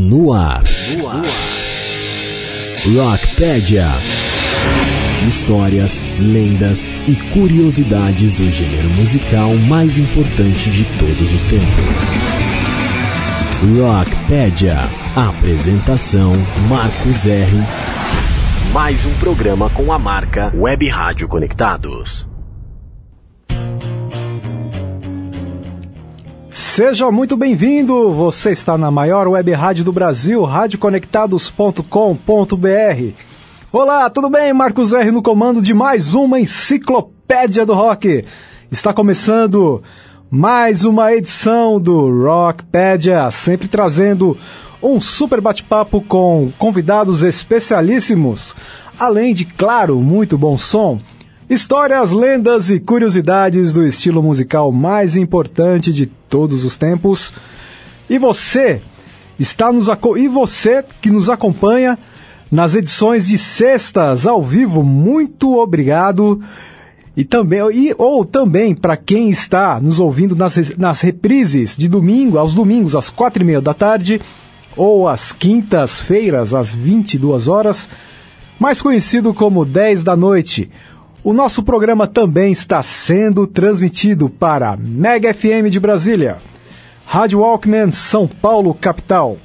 No ar. No ar. Rockpedia. Histórias, lendas e curiosidades do gênero musical mais importante de todos os tempos. Rockpedia. Apresentação Marcos R. Mais um programa com a marca Web Rádio Conectados. Seja muito bem-vindo! Você está na maior web rádio do Brasil, radioconectados.com.br. Olá, tudo bem? Marcos R no comando de mais uma enciclopédia do rock. Está começando mais uma edição do Rockpedia, sempre trazendo um super bate-papo com convidados especialíssimos, além de, claro, muito bom som. Histórias, lendas e curiosidades do estilo musical mais importante de todos os tempos. E você está nos e você que nos acompanha nas edições de sextas ao vivo, muito obrigado. E também e, ou também para quem está nos ouvindo nas, nas reprises de domingo, aos domingos às quatro e meia da tarde ou às quintas-feiras às 22 horas, mais conhecido como 10 da noite. O nosso programa também está sendo transmitido para Mega FM de Brasília, Rádio Walkman São Paulo capital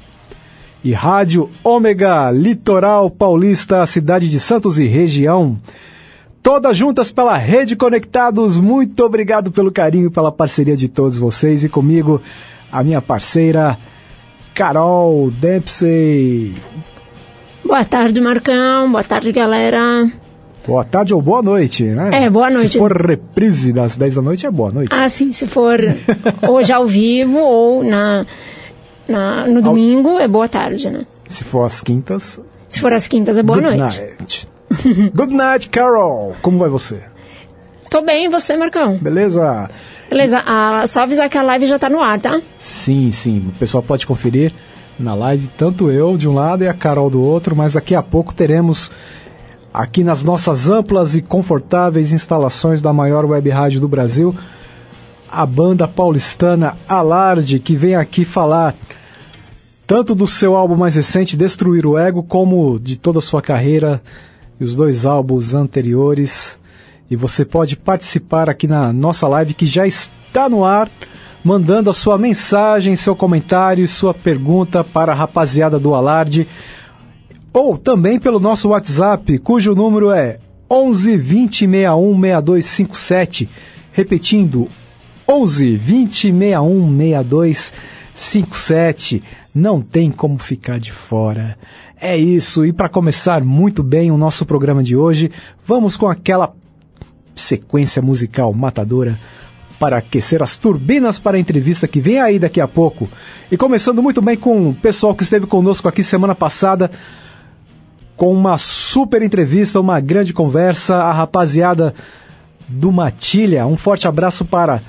e Rádio Ômega Litoral Paulista, cidade de Santos e região. Todas juntas pela Rede Conectados. Muito obrigado pelo carinho, pela parceria de todos vocês e comigo, a minha parceira Carol Dempsey. Boa tarde, Marcão. Boa tarde, galera. Boa tarde ou boa noite, né? É, boa noite. Se for reprise das 10 da noite, é boa noite. Ah, sim, se for hoje ao vivo ou na, na, no domingo, ao... é boa tarde, né? Se for às quintas... Se for às quintas, é boa Good noite. Night. Good night, Carol. Como vai você? Tô bem, e você, Marcão? Beleza. Beleza, ah, só avisar que a live já tá no ar, tá? Sim, sim. O pessoal pode conferir na live, tanto eu de um lado e a Carol do outro, mas daqui a pouco teremos aqui nas nossas amplas e confortáveis instalações da maior web rádio do Brasil, a banda paulistana Alarde, que vem aqui falar tanto do seu álbum mais recente, Destruir o Ego, como de toda a sua carreira e os dois álbuns anteriores. E você pode participar aqui na nossa live que já está no ar, mandando a sua mensagem, seu comentário e sua pergunta para a rapaziada do Alarde ou também pelo nosso WhatsApp, cujo número é 11 20 61 6257. Repetindo, 11 20 61 6257. Não tem como ficar de fora. É isso, e para começar muito bem o nosso programa de hoje, vamos com aquela sequência musical matadora para aquecer as turbinas para a entrevista que vem aí daqui a pouco. E começando muito bem com o pessoal que esteve conosco aqui semana passada com uma super entrevista, uma grande conversa, a rapaziada do Matilha. Um forte abraço para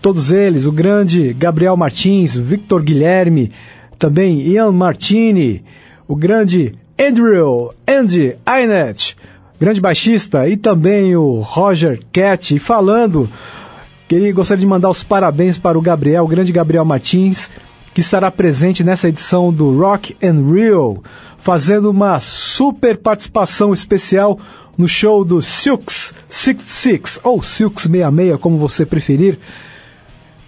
todos eles, o grande Gabriel Martins, Victor Guilherme, também Ian Martini, o grande Andrew, Andy Ainet, grande baixista, e também o Roger Cat. E falando, queria, gostaria de mandar os parabéns para o Gabriel, o grande Gabriel Martins, que estará presente nessa edição do Rock and Rio fazendo uma super participação especial no show do Silks 66, ou Silks 66, como você preferir,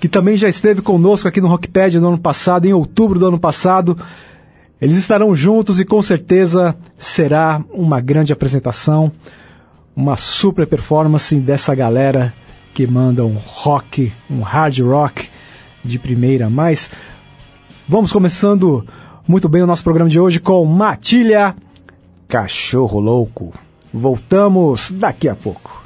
que também já esteve conosco aqui no Rockpad no ano passado, em outubro do ano passado. Eles estarão juntos e com certeza será uma grande apresentação, uma super performance dessa galera que manda um rock, um hard rock de primeira. Mas vamos começando muito bem o nosso programa de hoje com Matilha Cachorro Louco. Voltamos daqui a pouco.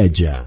Rockpedia.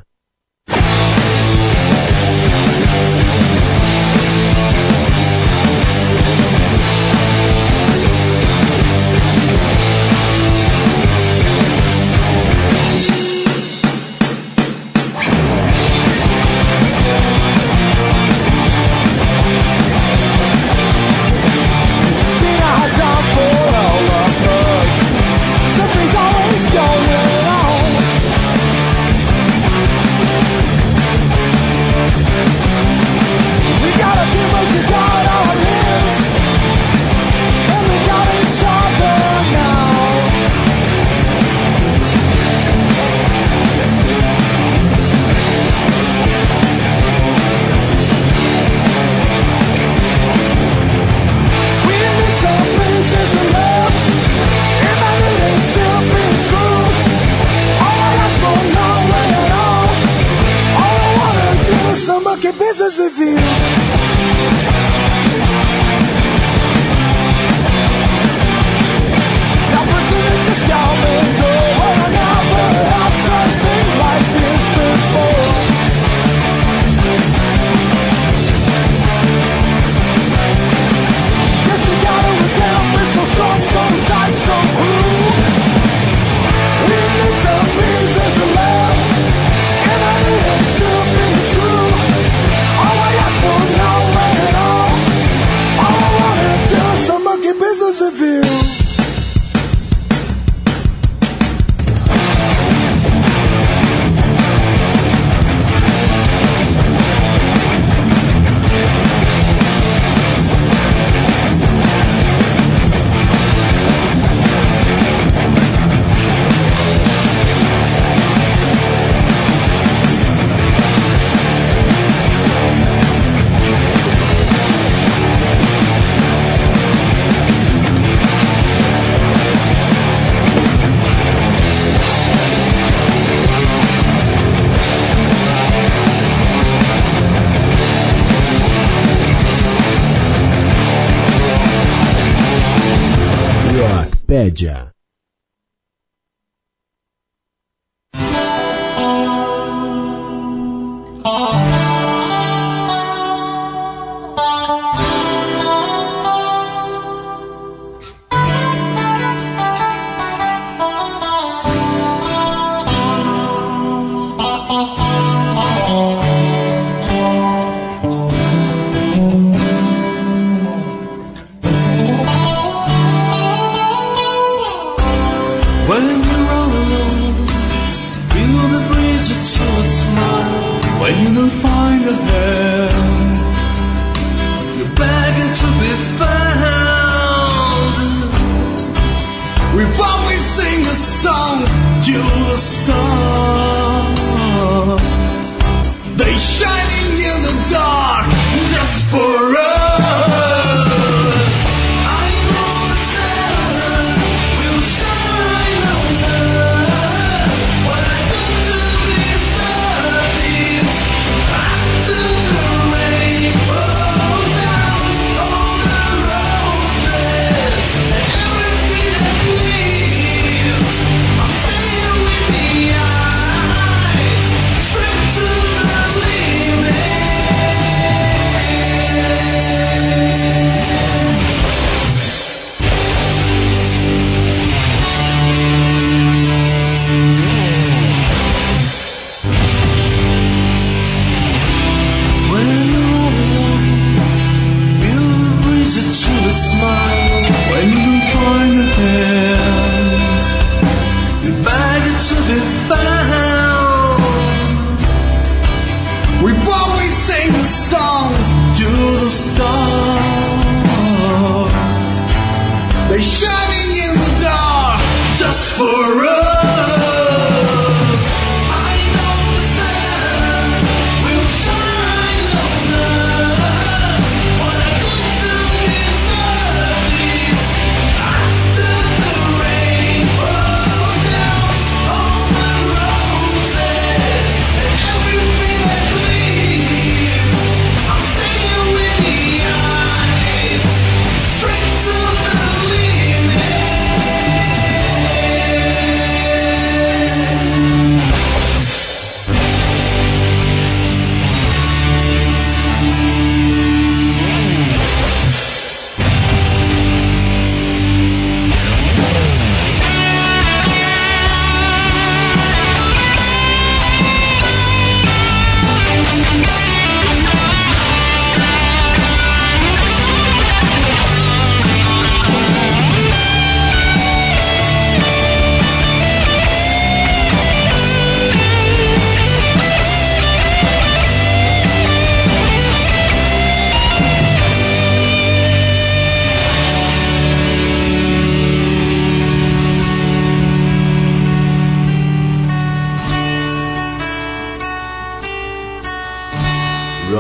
Rockpedia.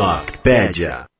Rockpedia.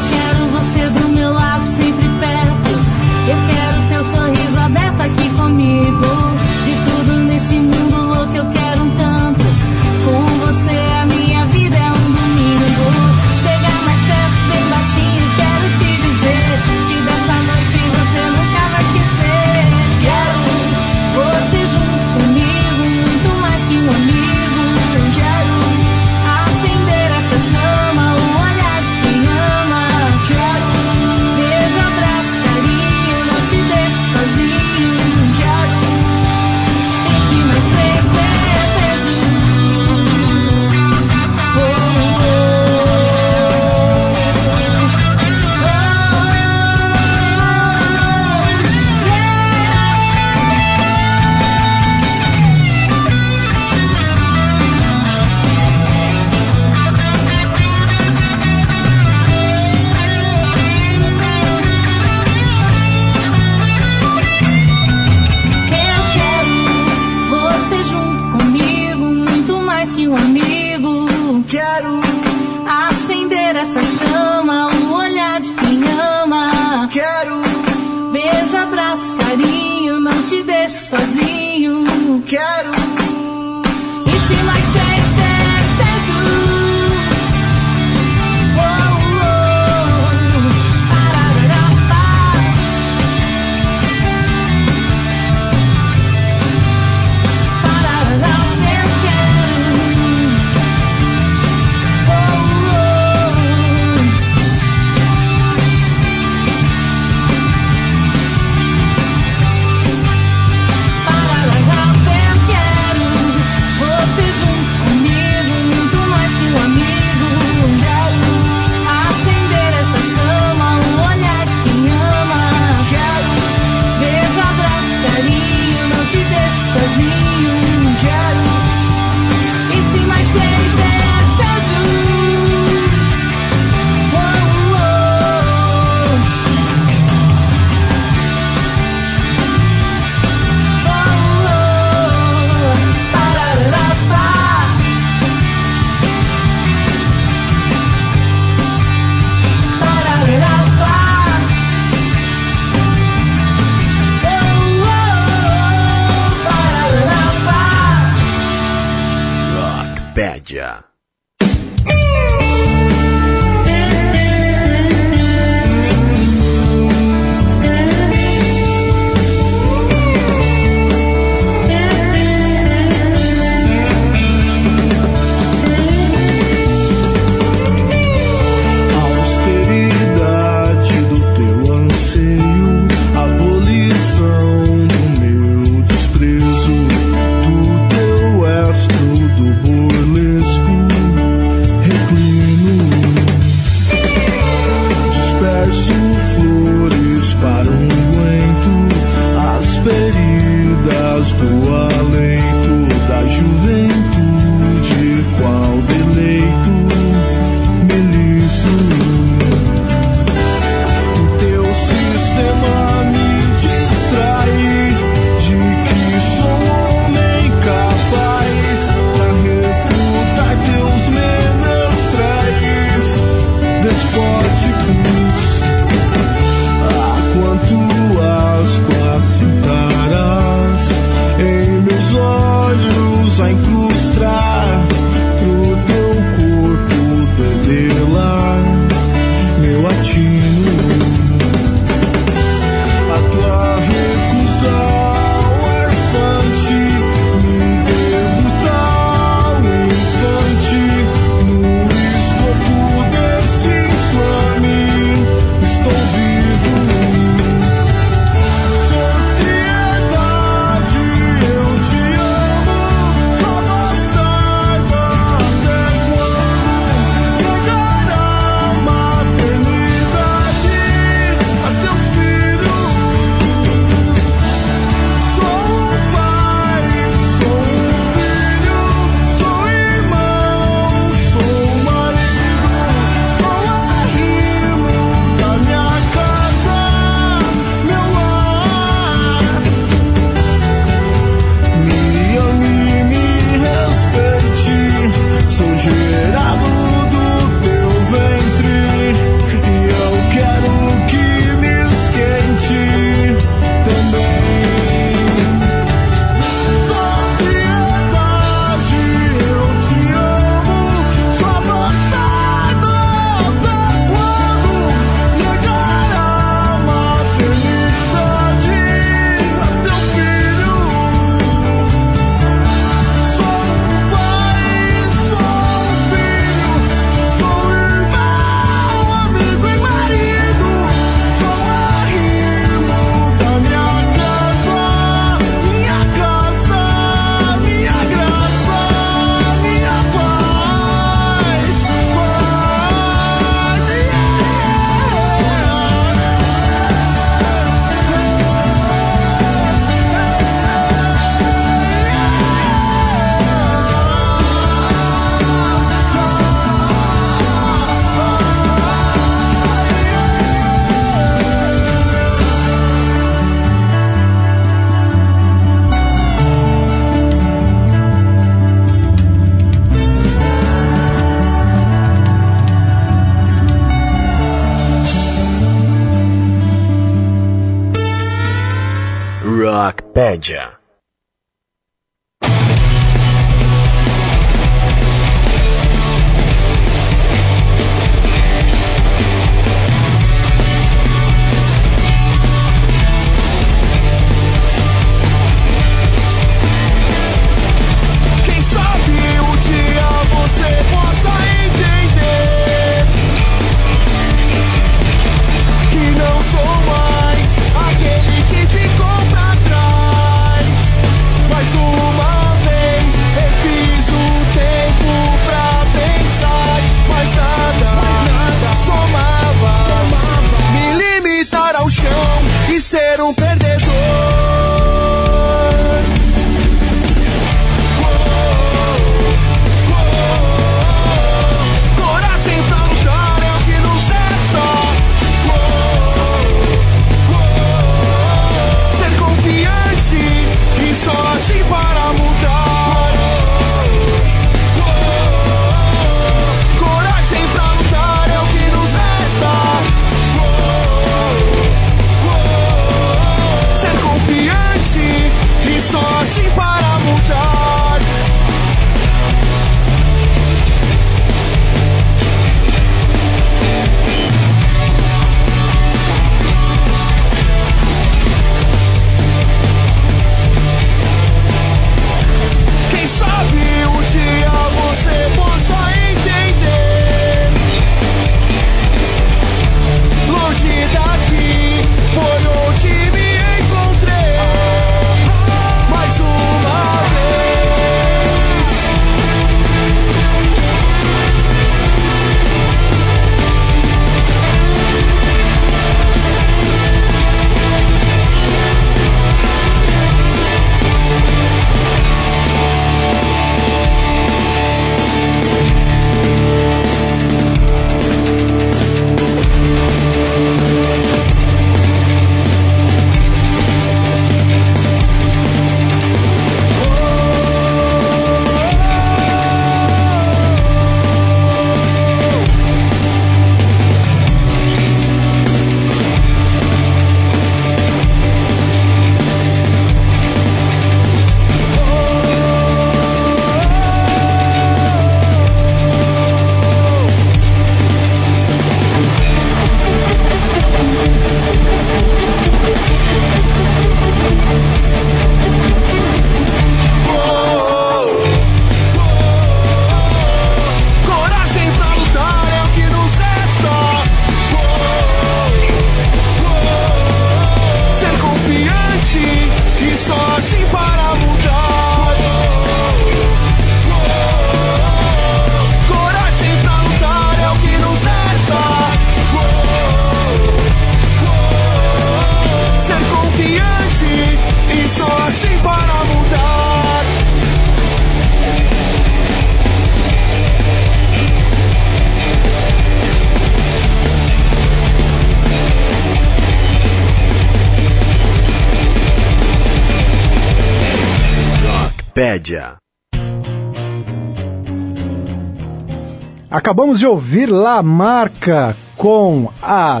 Acabamos de ouvir La Marca com a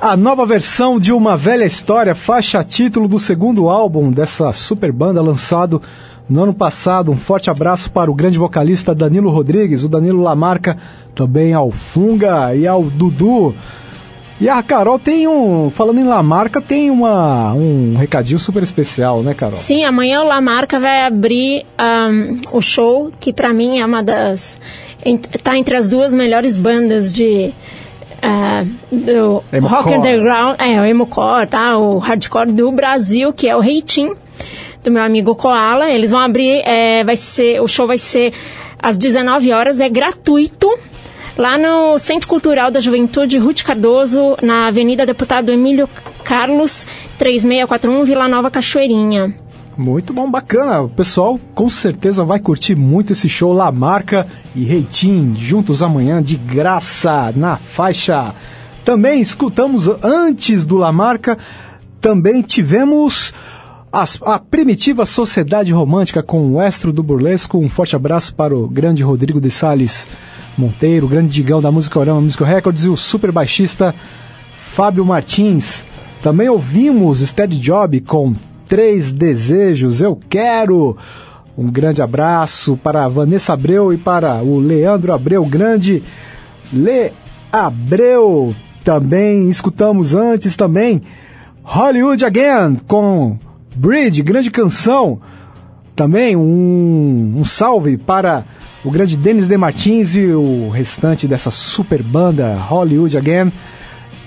a nova versão de uma velha história, faixa título do segundo álbum dessa super banda lançado no ano passado. Um forte abraço para o grande vocalista Danilo Rodrigues, o Danilo Lamarca, também ao Funga e ao Dudu. E a Carol tem um, falando em Lamarca, tem uma, um recadinho super especial, né, Carol? Sim, amanhã o Lamarca vai abrir um, o show, que para mim é uma das. Está entre as duas melhores bandas de. Uh, do Emo rock core. underground, é, o emo-core, tá? O hardcore do Brasil, que é o Reitim, do meu amigo Koala. Eles vão abrir, é, vai ser, o show vai ser às 19 horas, é gratuito, lá no Centro Cultural da Juventude Ruth Cardoso, na Avenida Deputado Emílio Carlos, 3641, Vila Nova Cachoeirinha. Muito bom, bacana. O pessoal com certeza vai curtir muito esse show Lamarca e Reitim juntos amanhã de graça na faixa. Também escutamos antes do Lamarca, também tivemos as- a primitiva Sociedade Romântica com o Estro do Burlesco. Um forte abraço para o grande Rodrigo de Sales Monteiro, grande digão da Música Orama Musical Records e o super baixista Fábio Martins. Também ouvimos Steady Job com Três Desejos, Eu Quero. Um grande abraço para a Vanessa Abreu e para o Leandro Abreu, grande Le Abreu. Também escutamos antes também Hollywood Again com Bridge, grande canção. Também um, um salve para o grande Denis De Martins e o restante dessa super banda Hollywood Again.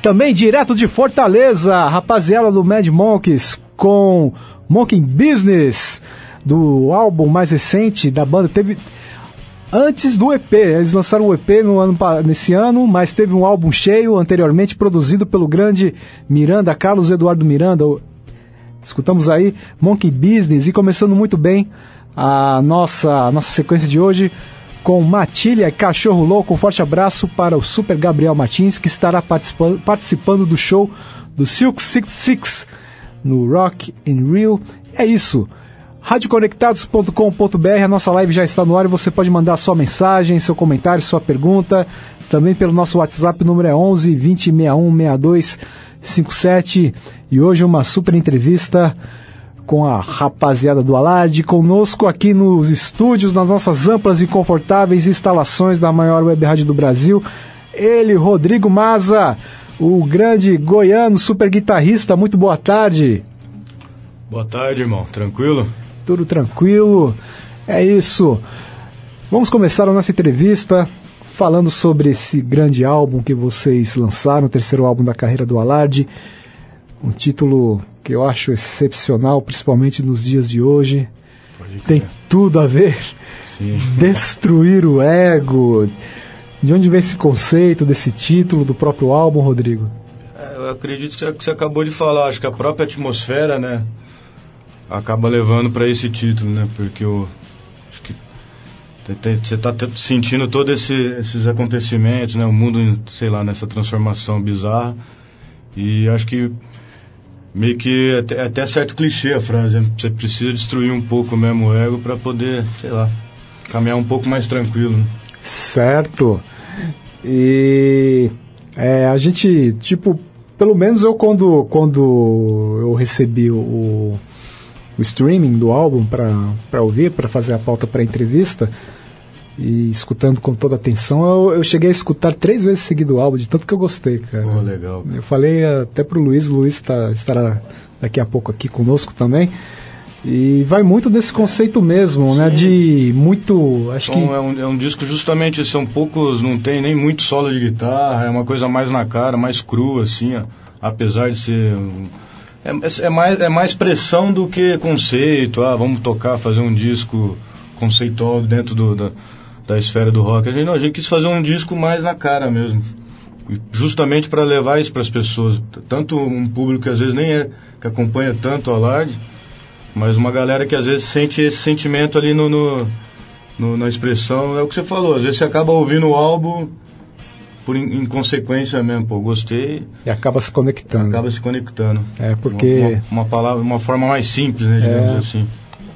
Também direto de Fortaleza, rapaziada do Mad Monkeys com Monkey Business, do álbum mais recente da banda. Teve antes do EP, eles lançaram o EP no ano, nesse ano, mas teve um álbum cheio anteriormente produzido pelo grande Miranda, Carlos Eduardo Miranda. Escutamos aí Monkey Business e começando muito bem a nossa, a nossa sequência de hoje com Matilha e Cachorro Louco. Um forte abraço para o Super Gabriel Martins, que estará participando, participando do show do Silk 66 no Rock in Rio. É isso. Radioconectados.com.br, a nossa live já está no ar e você pode mandar sua mensagem, seu comentário, sua pergunta, também pelo nosso WhatsApp, número é 11 20 61 62 57. E hoje uma super entrevista com a rapaziada do Alarde, conosco aqui nos estúdios, nas nossas amplas e confortáveis instalações da maior web rádio do Brasil, ele, Rodrigo Maza, o grande goiano, super guitarrista. Muito boa tarde. Boa tarde, irmão. Tranquilo? Tudo tranquilo. É isso. Vamos começar a nossa entrevista falando sobre esse grande álbum que vocês lançaram, o terceiro álbum da carreira do Alarde. Um título que eu acho excepcional, principalmente nos dias de hoje. Tem tudo a ver. Sim. Destruir o ego. De onde vem esse conceito desse título do próprio álbum, Rodrigo? É, Eu acredito que você acabou de falar. Acho que a própria atmosfera, né, acaba levando para esse título, né? Porque eu acho que te- te- você está sentindo todos esse, esses acontecimentos, né? O mundo, sei lá, nessa transformação bizarra. E acho que meio que até, até certo clichê a frase. né? Você precisa destruir um pouco mesmo o ego para poder, sei lá, caminhar um pouco mais tranquilo. Né? Certo. E é, a gente, tipo, pelo menos eu quando, quando eu recebi o, o, streaming do álbum para ouvir, para fazer a pauta para entrevista, e escutando com toda atenção, eu, eu cheguei a escutar três vezes seguido o álbum, de tanto que eu gostei, cara. Pô, legal. Eu falei até pro Luiz, o Luiz tá, estará daqui a pouco aqui conosco também. E vai muito desse conceito mesmo, né? De muito. Acho que. Então, é, um, é um disco justamente, são poucos, não tem nem muito solo de guitarra, é uma coisa mais na cara, mais crua, assim, ó, apesar de ser. um- é, é- é mais, é mais pressão do que conceito, ah, vamos tocar, fazer um disco conceitual dentro do, da, da esfera do rock. A gente, não, a gente quis fazer um disco mais na cara mesmo, justamente para levar isso para as pessoas, tanto um público que às vezes nem é, que acompanha tanto a Lard, mas uma galera que às vezes sente esse sentimento ali no, no, no- na expressão, é o que você falou, às vezes você acaba ouvindo o álbum por in- inconsequência mesmo, pô, gostei, E acaba se conectando. acaba se conectando. É, porque- Uma, uma- uma palavra, uma forma mais simples, né, digamos É. assim.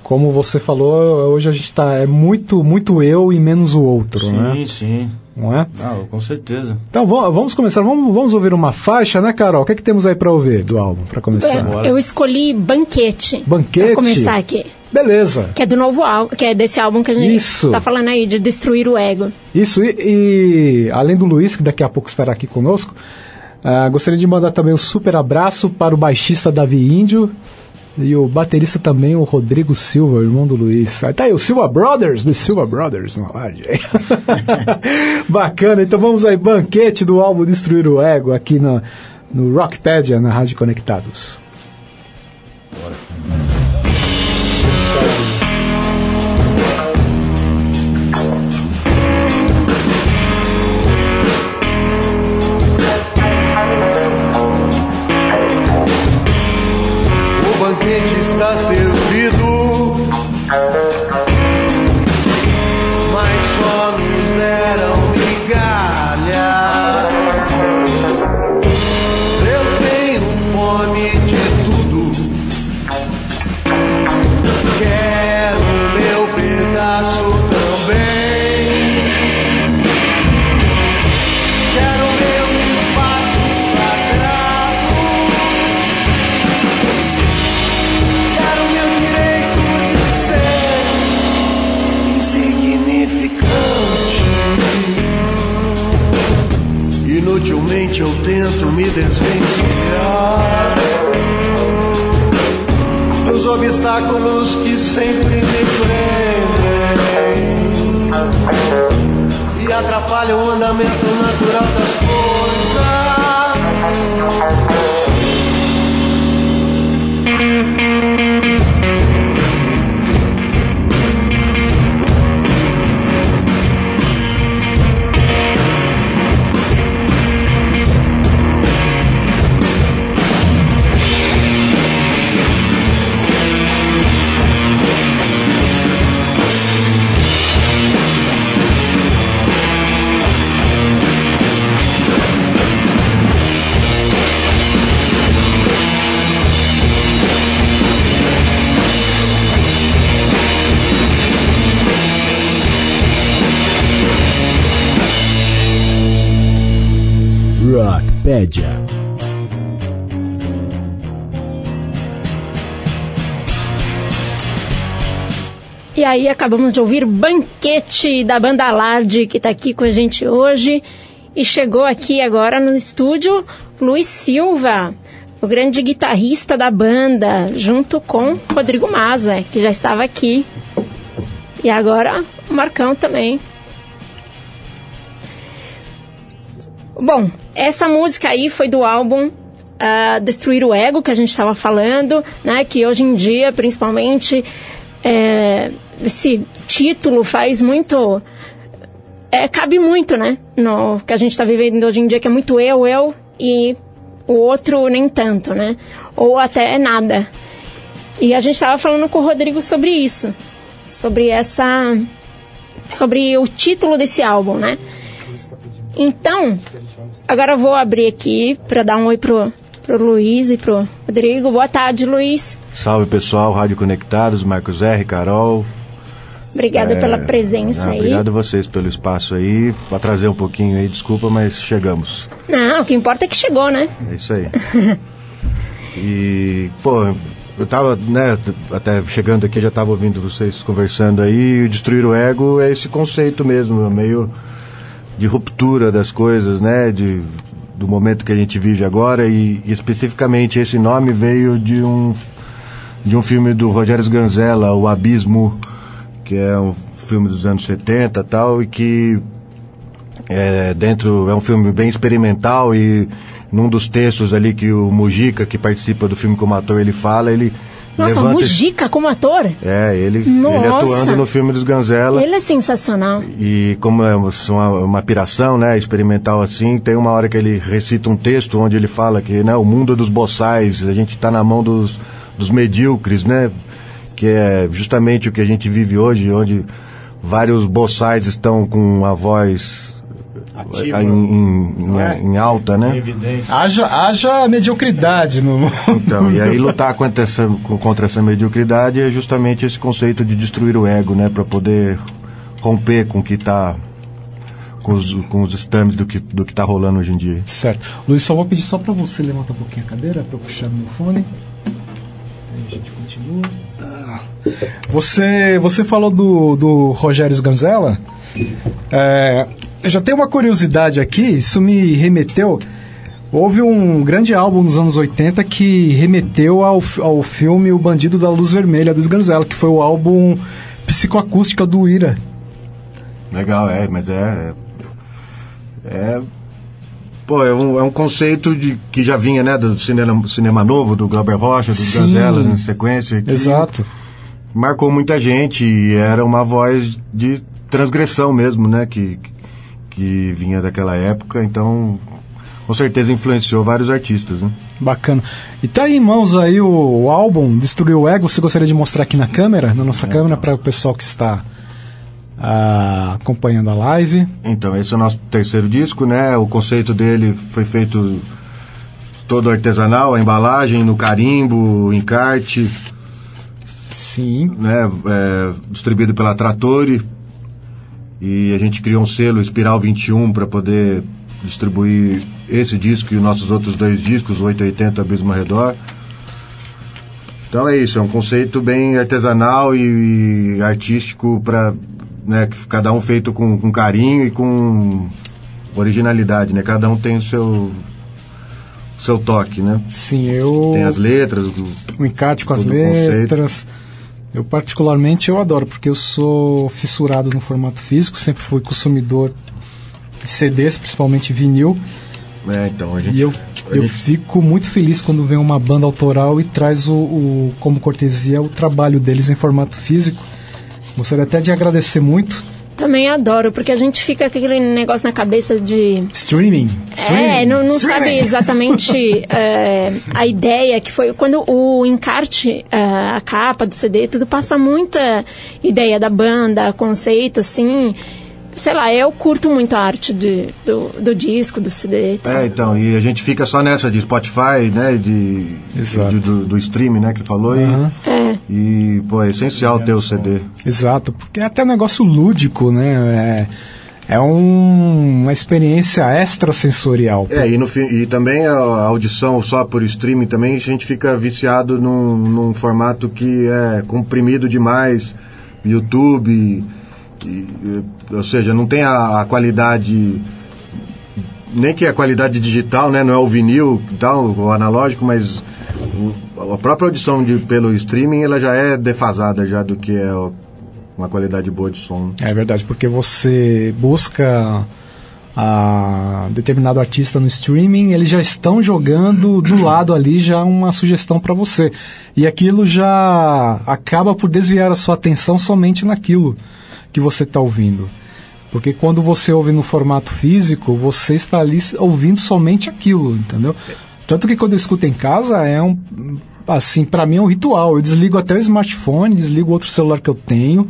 Como você falou, hoje a gente tá é muito muito eu e menos o outro, sim, né? sim. Não é? Ah, com certeza. Então va- vamos começar, vamos, vamos ouvir uma faixa, né, Carol? O que, é que temos aí pra ouvir do álbum, pra começar? É, eu escolhi Banquete. Banquete? Pra começar aqui. Beleza. Que é do novo álbum, que é desse álbum que a gente Isso. tá falando aí, de Destruir o Ego. Isso, e, e além do Luiz, que daqui a pouco estará aqui conosco, ah, gostaria de mandar também um super abraço para o baixista Davi Índio e o baterista também, o Rodrigo Silva, irmão do Luiz. Aí tá aí, o Silva Brothers, The Silva Brothers rádio. aí. Bacana, então vamos aí, banquete do álbum Destruir o Ego aqui no, no Rockpedia, na Rádio Conectados. O desvencilhar dos obstáculos que sempre me prendem e atrapalham o andamento natural das coisas. Rockpedia. E aí acabamos de ouvir Banquete da banda Alarde, que tá aqui com a gente hoje. E chegou aqui agora no estúdio Luiz Silva, o grande guitarrista da banda, junto com Rodrigo Maza, que já estava aqui. E agora o Marcão também. Bom, essa música aí foi do álbum ah, Destruir o Ego, que a gente estava falando, né? Que hoje em dia, principalmente, é, esse título faz muito. É, cabe muito, né? No que a gente está vivendo hoje em dia, que é muito eu, eu e o outro nem tanto, né? Ou até nada. E a gente estava falando com o Rodrigo sobre isso, sobre essa. sobre o título desse álbum, né? Então, agora eu vou abrir aqui para dar um oi pro, pro Luiz e pro Rodrigo. Boa tarde, Luiz. Salve pessoal, Rádio Conectados, Marcos R, Carol. Obrigada É, pela presença ah, aí. Obrigado a vocês pelo espaço aí. Atrasei um pouquinho aí, desculpa, mas chegamos. Não, o que importa é que chegou, né? É isso aí. e, pô, eu tava, né, até chegando aqui, já tava ouvindo vocês conversando aí. Destruir o ego é esse conceito mesmo, meio de ruptura das coisas, né? De, do momento que a gente vive agora. E, e especificamente esse nome veio de um, de um filme do Rogério Sganzella, O Abismo, que é um filme dos anos 70 e tal, e que é, dentro é um filme bem experimental e num dos textos ali que o Mujica, que participa do filme como ator, ele fala, ele Nossa, levanta... Mujica como ator? É, ele, ele atuando no filme dos Ganzella. Ele é sensacional. E como é uma, uma piração, né, experimental assim, tem uma hora que ele recita um texto onde ele fala que, né, o mundo dos boçais, a gente está na mão dos, dos medíocres, né, que é justamente o que a gente vive hoje, onde vários boçais estão com a voz Ativa. em, em- é? em alta, né? evidência. Haja, haja mediocridade no. Então, e aí lutar contra essa, contra essa mediocridade é justamente esse conceito de destruir o ego, né? Para poder romper com o que tá com os, com os stands do que, do que tá rolando hoje em dia. Certo. Luiz, só vou pedir só para você levantar um pouquinho a cadeira para eu puxar meu fone. Aí a gente continua. Você, você falou do, do Rogério Sganzella. É, eu já tenho uma curiosidade aqui, isso me remeteu. Houve um grande álbum nos anos 80 que remeteu ao, ao filme O Bandido da Luz Vermelha do Sganzella, que foi o álbum Psicoacústica do Ira. Legal, é, mas é. É. Pô, é um, é um conceito de, que já vinha, né, do cinema, cinema novo, do Glauber Rocha, do Sim. Na sequência. Exato. Marcou muita gente e era uma voz de transgressão mesmo, né, que, que vinha daquela época, então com certeza influenciou vários artistas, né? Bacana. E tá aí em mãos aí o, o álbum Destruiu o Ego. Você gostaria de mostrar aqui na câmera, na nossa câmera, para o pessoal que está ah, acompanhando a live. Então, esse é o nosso terceiro disco, né? O conceito dele foi feito todo artesanal, a embalagem no carimbo, encarte, Sim. né? É, distribuído pela Trattori. E a gente criou um selo Espiral 21 para poder distribuir esse disco e os nossos outros dois discos, o 880 Abismo ao Redor. Então é isso, é um conceito bem artesanal e, e artístico para né, cada um feito com, com carinho e com originalidade, né? Cada um tem o seu seu toque, né? Sim, eu. Tem as letras, o- o encarte com as o conceito. Eu particularmente eu adoro, porque eu sou fissurado no formato físico, sempre fui consumidor de CDs, principalmente vinil. é, então a gente E eu, a eu gente- fico muito feliz quando vem uma banda autoral e traz o, o- como cortesia o trabalho deles em formato físico. Gostaria até de agradecer muito. Também adoro, porque a gente fica com aquele negócio na cabeça de. Streaming. É, não, não Streaming. sabe exatamente é, a ideia que foi. Quando o encarte, é, a capa do CD, tudo passa muita ideia da banda, conceito, assim. Sei lá, eu curto muito a arte de, do, do disco, do CD e tal. É, então, e a gente fica só nessa de Spotify, né? De, Exato. de- do, do stream, né? Que falou. Aham. É. E, e, pô, é essencial ter o CD. Exato, porque é até um negócio lúdico, né? É, é um- uma experiência extrasensorial. É, e, no, fi- e também a, a audição só por streaming também, a gente fica viciado num, num formato que é comprimido demais, YouTube, e- e- ou seja, não tem a, a qualidade, nem que a qualidade digital, né, não é o vinil, tal, o analógico, mas o- a própria audição de, pelo streaming, ela já é defasada já do que é uma qualidade boa de som. É verdade, porque você busca a determinado artista no streaming, eles já estão jogando do lado ali já uma sugestão para você. E aquilo já acaba por desviar a sua atenção somente naquilo que você está ouvindo. Porque quando você ouve no formato físico, você está ali ouvindo somente aquilo, entendeu? Tanto que quando eu escuto em casa é um assim, para mim é um ritual. Eu desligo até o smartphone, desligo outro celular que eu tenho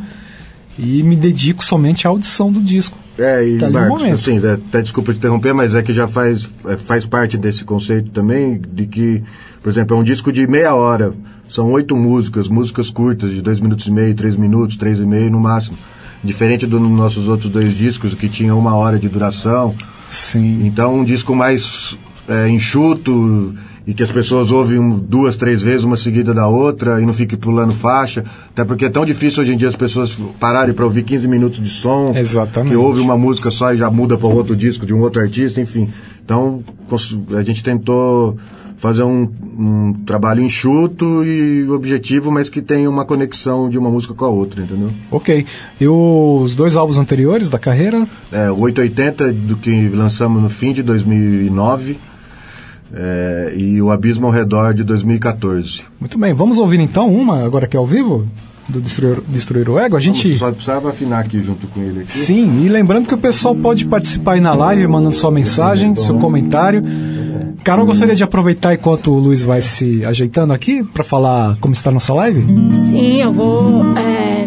e me dedico somente à audição do disco. É, e Tá Marcos, assim, é, até desculpa te interromper, mas é que já faz, é, faz parte desse conceito também, de que, por exemplo, é um disco de meia hora, são oito músicas, músicas curtas, de dois minutos e meio, três minutos, três e meio no máximo. Diferente dos nossos outros dois discos, que tinham uma hora de duração. Sim. Então, um disco mais é, enxuto e que as pessoas ouvem duas, três vezes, uma seguida da outra, e não fique pulando faixa. Até porque é tão difícil hoje em dia as pessoas pararem para ouvir 15 minutos de som. Exatamente. Que ouve uma música só e já muda para outro disco de um outro artista, enfim. Então, a gente tentou fazer um, um trabalho enxuto e objetivo, mas que tenha uma conexão de uma música com a outra, entendeu? Ok. E os dois álbuns anteriores da carreira? É, o 880 do que lançamos no fim de 2009 é, e o Abismo ao Redor de 2014. Muito bem. Vamos ouvir então uma, agora que é ao vivo, do Destruir, Destruir o Ego? A gente. Só precisava afinar aqui junto com ele aqui. Sim, e lembrando que o pessoal pode participar aí na live, mandando sua mensagem, seu comentário. Carol, gostaria de aproveitar enquanto o Luiz vai se ajeitando aqui para falar como está a nossa live? Sim, eu vou. É,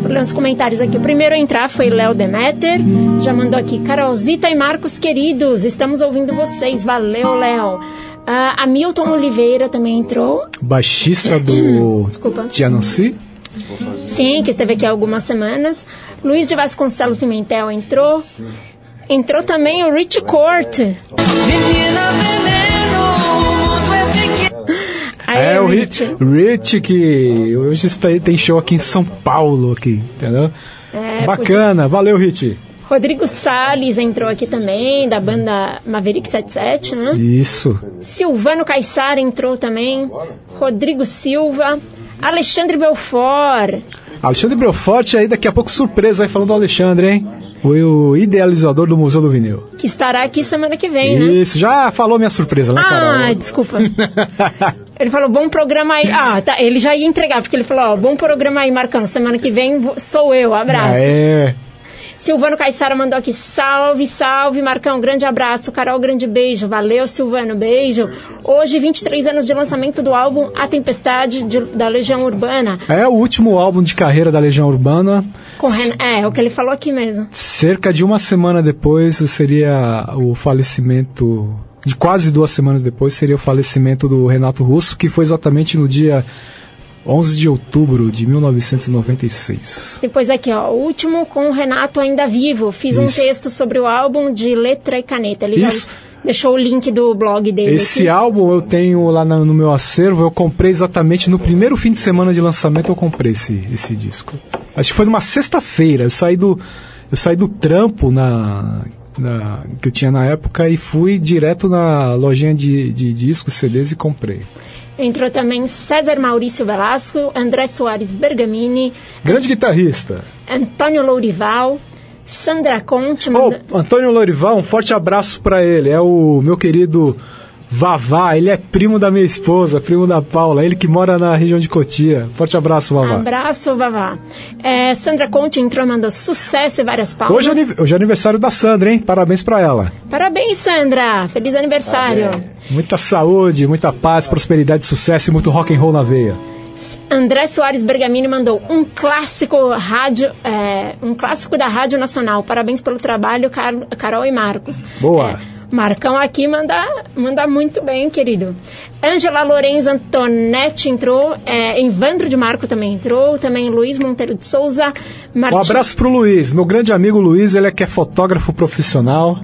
vou bastante comentários aqui. O primeiro a entrar foi Léo Demeter. Já mandou aqui. Carolzita e Marcos queridos, estamos ouvindo vocês. Valeu, Léo. Ah, a Milton Oliveira também entrou. Baixista do. Tiananci. Sim, que esteve aqui há algumas semanas. Luiz de Vasconcelos Pimentel entrou. Entrou também o Rich Court. Menina veneno, o mundo é pequeno. Aí, É, o Rich, Rich que hoje está, tem show aqui em São Paulo, aqui, entendeu? É, Bacana, valeu, Rich. Rodrigo Salles entrou aqui também, da banda Maverick 77, né? Isso. Silvano Caissara entrou também. Rodrigo Silva. Alexandre Belfort. Alexandre Belfort aí daqui a pouco surpresa aí falando do Alexandre, hein? Foi o idealizador do Museu do Vinil. Que estará aqui semana que vem, né? Isso, já falou minha surpresa, né, Ah, Carol? desculpa. Ele falou, bom programa aí. Ah, tá. Ele já ia entregar, porque ele falou, ó, bom programa aí, Marcão. Semana que vem sou eu. Abraço. Ah, é. Silvano Caissara mandou aqui, salve, salve, Marcão, grande abraço. Carol, grande beijo. Valeu, Silvano, beijo. Hoje, 23 anos de lançamento do álbum A Tempestade de- da Legião Urbana. É o último álbum de carreira da Legião Urbana. É, é o que ele falou aqui mesmo. Cerca de uma semana depois seria o falecimento. De quase duas semanas depois seria o falecimento do Renato Russo, que foi exatamente no dia 11 de outubro de 1996. Depois aqui, ó, o último com o Renato ainda vivo. Fiz um Isso. texto sobre o álbum de letra e caneta. Ele Isso. já deixou o link do blog dele Esse aqui. álbum eu tenho lá no meu acervo, eu comprei exatamente no primeiro fim de semana de lançamento, eu comprei esse, esse disco. Acho que foi numa sexta-feira, eu saí do eu saí do trampo na, na- que eu tinha na época e fui direto na lojinha de, de discos, CDs e comprei. Entrou também César Maurício Velasco, André Soares Bergamini, Grande guitarrista. Antônio Lourival, Sandra Conte, manda- Antônio Lorival, um forte abraço pra ele. É o meu querido Vavá, ele é primo da minha esposa, primo da Paula, ele que mora na região de Cotia. Forte abraço, Vavá. Abraço, Vavá. É, Sandra Conte entrou, mandou sucesso e várias palmas. Hoje é, hoje é aniversário da Sandra, hein? Parabéns pra ela. Parabéns, Sandra. Feliz aniversário. Muita saúde, muita paz, prosperidade, sucesso e muito rock and roll na veia. André Soares Bergamini mandou um clássico rádio, é, um clássico da Rádio Nacional. Parabéns pelo trabalho, Car- Carol e Marcos. Boa. É, Marcão aqui manda, manda muito bem, querido. Ângela Lorenz Antonetti entrou, é, Evandro de Marco também entrou, também Luiz Monteiro de Souza, Martim, Um abraço pro Luiz, meu grande amigo Luiz, ele é que é fotógrafo profissional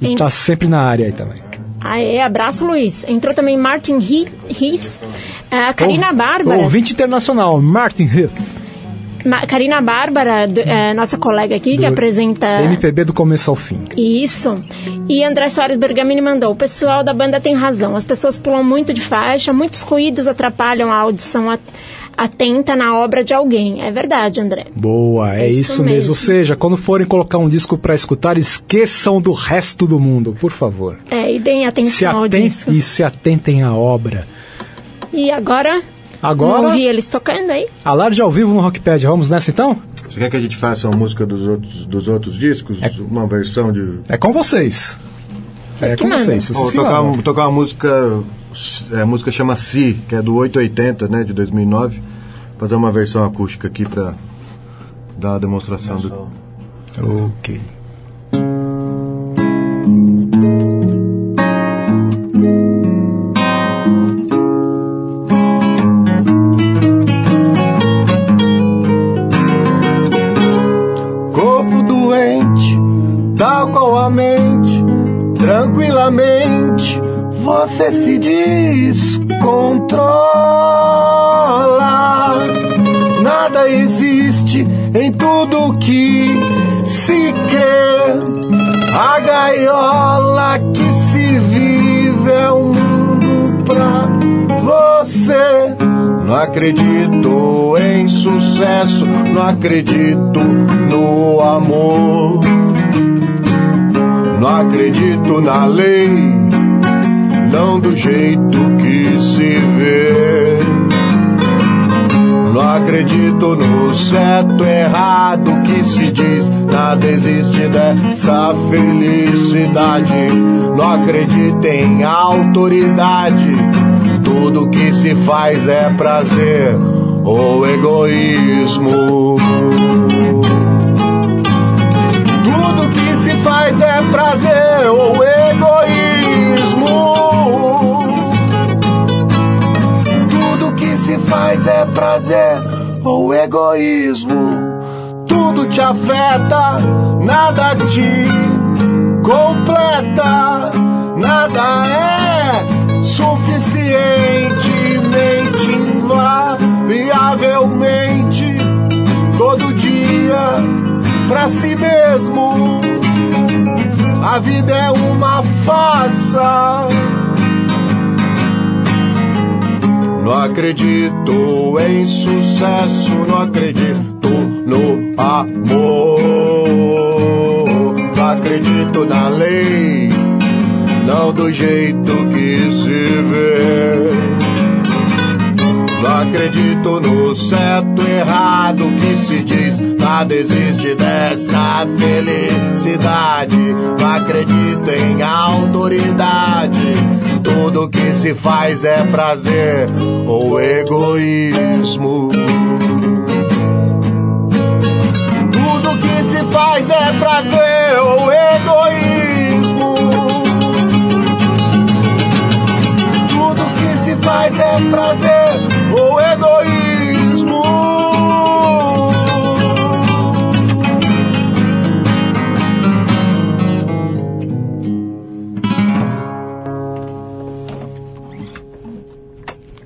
e Hein? tá sempre na área aí também. Aê, abraço, Luiz. Entrou também Martin Heath, Heath a Karina Bárbara. Ouvinte internacional, Martin Heath, Ma- Karina Bárbara, do- é, nossa colega aqui, que Do apresenta MPB do começo ao fim. Isso. E André Soares Bergamini mandou: o pessoal da banda tem razão. As pessoas pulam muito de faixa, muitos ruídos atrapalham a audição a- atenta na obra de alguém. É verdade, André. Boa, é Isso isso, mesmo. mesmo. Ou seja, quando forem colocar um disco pra escutar, esqueçam do resto do mundo, por favor. É, e deem Se atenção ao atentem, disco. e se atentem à obra. E agora? Agora, Vamos ouvir eles tocando aí? alarde ao vivo no Rockpad. Vamos nessa então? Você quer que a gente faça uma música dos outros, dos outros discos? Uma versão de. É com vocês. Vocês é com mandam. vocês. Se Vou vocês tocar, tocar uma música. É, A música chama Si, que é do 880, né? De 2009. Fazer uma versão acústica aqui pra dar uma demonstração do. Ok. Acredito em sucesso, não acredito no amor. Não acredito na lei, não do jeito que se vê. Não acredito no certo, errado que se diz. Nada existe dessa felicidade. Não acredito em autoridade tudo que se faz é prazer ou egoísmo. Tudo que se faz é prazer ou egoísmo. Tudo que se faz é prazer ou egoísmo. Tudo te afeta, nada te completa, nada é suficientemente invariavelmente todo dia pra si mesmo. A vida é uma farsa. Não acredito em sucesso, não acredito no amor. Não acredito na lei, não do jeito que se vê. Não acredito no certo e errado que se diz. Nada existe dessa felicidade. Não acredito em autoridade. Tudo que se faz é prazer ou egoísmo. Tudo que se faz é prazer ou egoísmo. Faz é prazer ou egoísmo.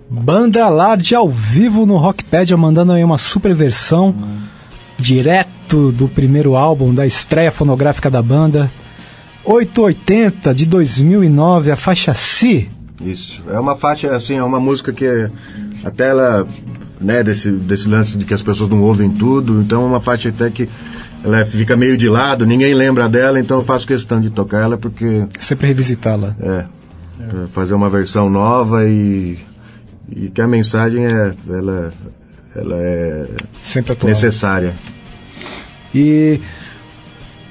Banda Large ao vivo no Rockpedia, mandando aí uma super versão direto do primeiro álbum da estreia fonográfica da banda. 880 de 2009, a faixa C. Isso. É uma faixa, assim, é uma música que até ela, né, desse, desse lance de que as pessoas não ouvem tudo, então é uma faixa até que ela fica meio de lado, ninguém lembra dela, então eu faço questão de tocar ela porque, Sempre revisitá-la. é, pra fazer uma versão nova e, e que a mensagem é, ela, ela é Sempre atual. necessária. E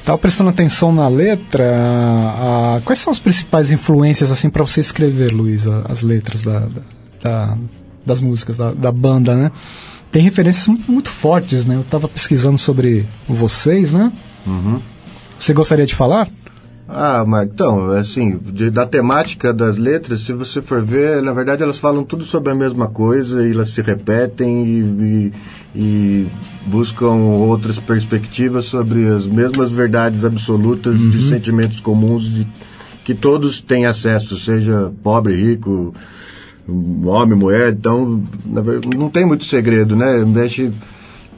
tava prestando atenção na letra. a- a- quais são as principais influências assim para você escrever, Luiz, a- as letras da, da- da- das músicas da, da banda, né? Tem referências muito, muito fortes, né? Eu tava pesquisando sobre vocês, né? Você gostaria de falar? Ah, mas então, assim, de- da temática das letras, se você for ver, na verdade elas falam tudo sobre a mesma coisa e elas se repetem e, e- e buscam outras perspectivas sobre as mesmas verdades absolutas de sentimentos comuns de, que todos têm acesso, seja pobre, rico, homem, mulher, então na ver- não tem muito segredo, né?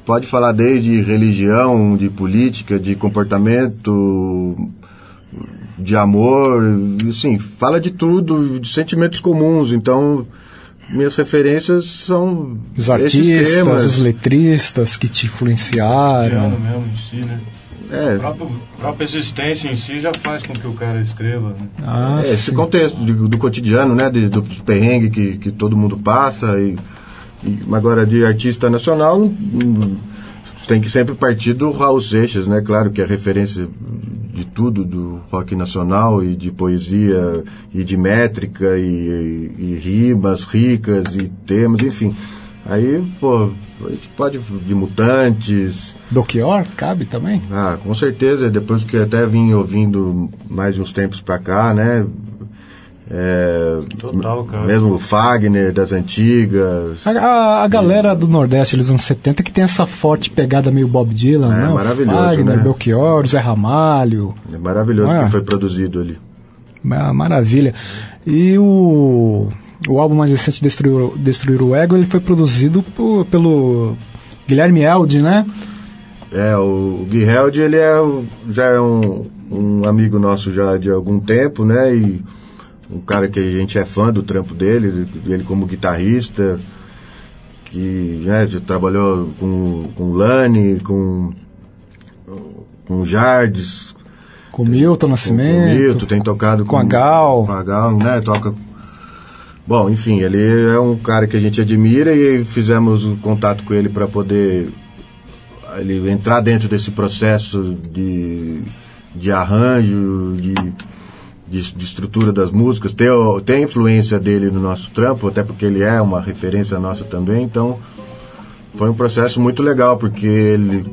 Pode falar desde religião, de política, de comportamento, de amor, assim, fala de tudo, de sentimentos comuns. Então, minhas referências são Os esses artistas, temas. os letristas que te influenciaram. Mesmo em si, né? A É, própria, a própria existência em si já faz com que o cara escreva. Né? Ah, é, esse contexto de- do cotidiano, né, de, dos perrengues que, que todo mundo passa. E, e agora, de artista nacional, tem que sempre partir do Raul Seixas, né? Claro que é referência de tudo do rock nacional e de poesia e de métrica e, e- e rimas ricas e temas, enfim. Aí, pô, a gente pode de mutantes, Belchior cabe também? ah, com certeza, depois que até vim ouvindo mais uns tempos pra cá, né? É, Total, cara. mesmo o Fagner das antigas. A, a- a galera do Nordeste dos anos 70 que tem essa forte pegada meio Bob Dylan, É, né? Maravilhoso, Fagner, né? Belchior, Zé Ramalho. É maravilhoso Ah. que foi produzido ali. Ma- Maravilha. E o, o álbum mais recente, Destruir, Destruir o Ego, ele foi produzido por- pelo Guilherme Elde, né? É, o Gui Held, ele é, já é um, um amigo nosso já de algum tempo, né? E um cara que a gente é fã do trampo dele, ele como guitarrista, que né, já trabalhou com, com Lani, com, com Jardes, Com Milton com, com Nascimento. Milton, tem tocado com a Gal. Com a Gal, né? Toca. Bom, enfim, ele é um cara que a gente admira e fizemos o contato com ele para poder ele entrar dentro desse processo de, de arranjo, de, de, de estrutura das músicas, ter, o- ter a influência dele no nosso trampo, até porque ele é uma referência nossa também, então foi um processo muito legal, porque ele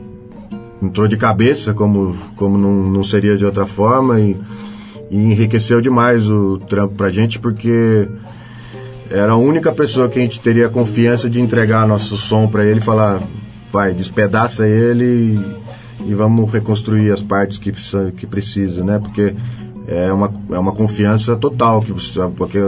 entrou de cabeça, como, como não, não seria de outra forma, e, e enriqueceu demais o trampo pra gente, porque era a única pessoa que a gente teria confiança de entregar nosso som pra ele e falar, vai, despedaça ele e, e vamos reconstruir as partes que, precisa- que precisa, né? Porque é uma, é uma confiança total que você, porque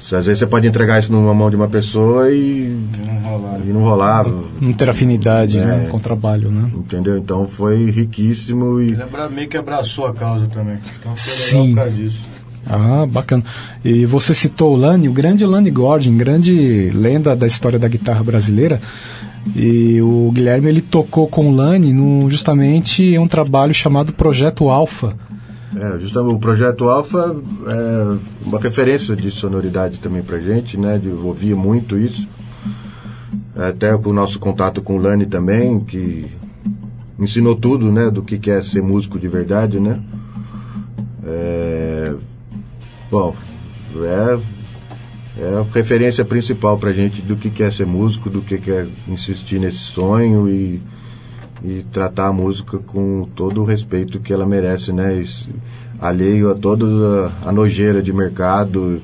se- às vezes você pode entregar isso numa mão de uma pessoa e, Não rolar. e não rolar, Não ter afinidade É. né, com o trabalho, né? entendeu? Então foi riquíssimo e Ele abra- meio que abraçou a causa também. Então foi Sim. legal por causa disso. Ah, bacana. E você citou o Lani, o grande Lani Gordon, grande lenda da história da guitarra brasileira. E o Guilherme ele tocou com o Lani no, justamente em um trabalho chamado Projeto Alpha. É, justamente o projeto Alpha é uma referência de sonoridade também pra gente, né? De eu ouvia muito isso. Até o nosso contato com o Lani também, que ensinou tudo, né? Do que é ser músico de verdade, né? É, bom, é, é a referência principal pra gente do que que é ser músico, do que que é insistir nesse sonho e e tratar a música com todo o respeito que ela merece, né? Alheio a toda a, nojeira de mercado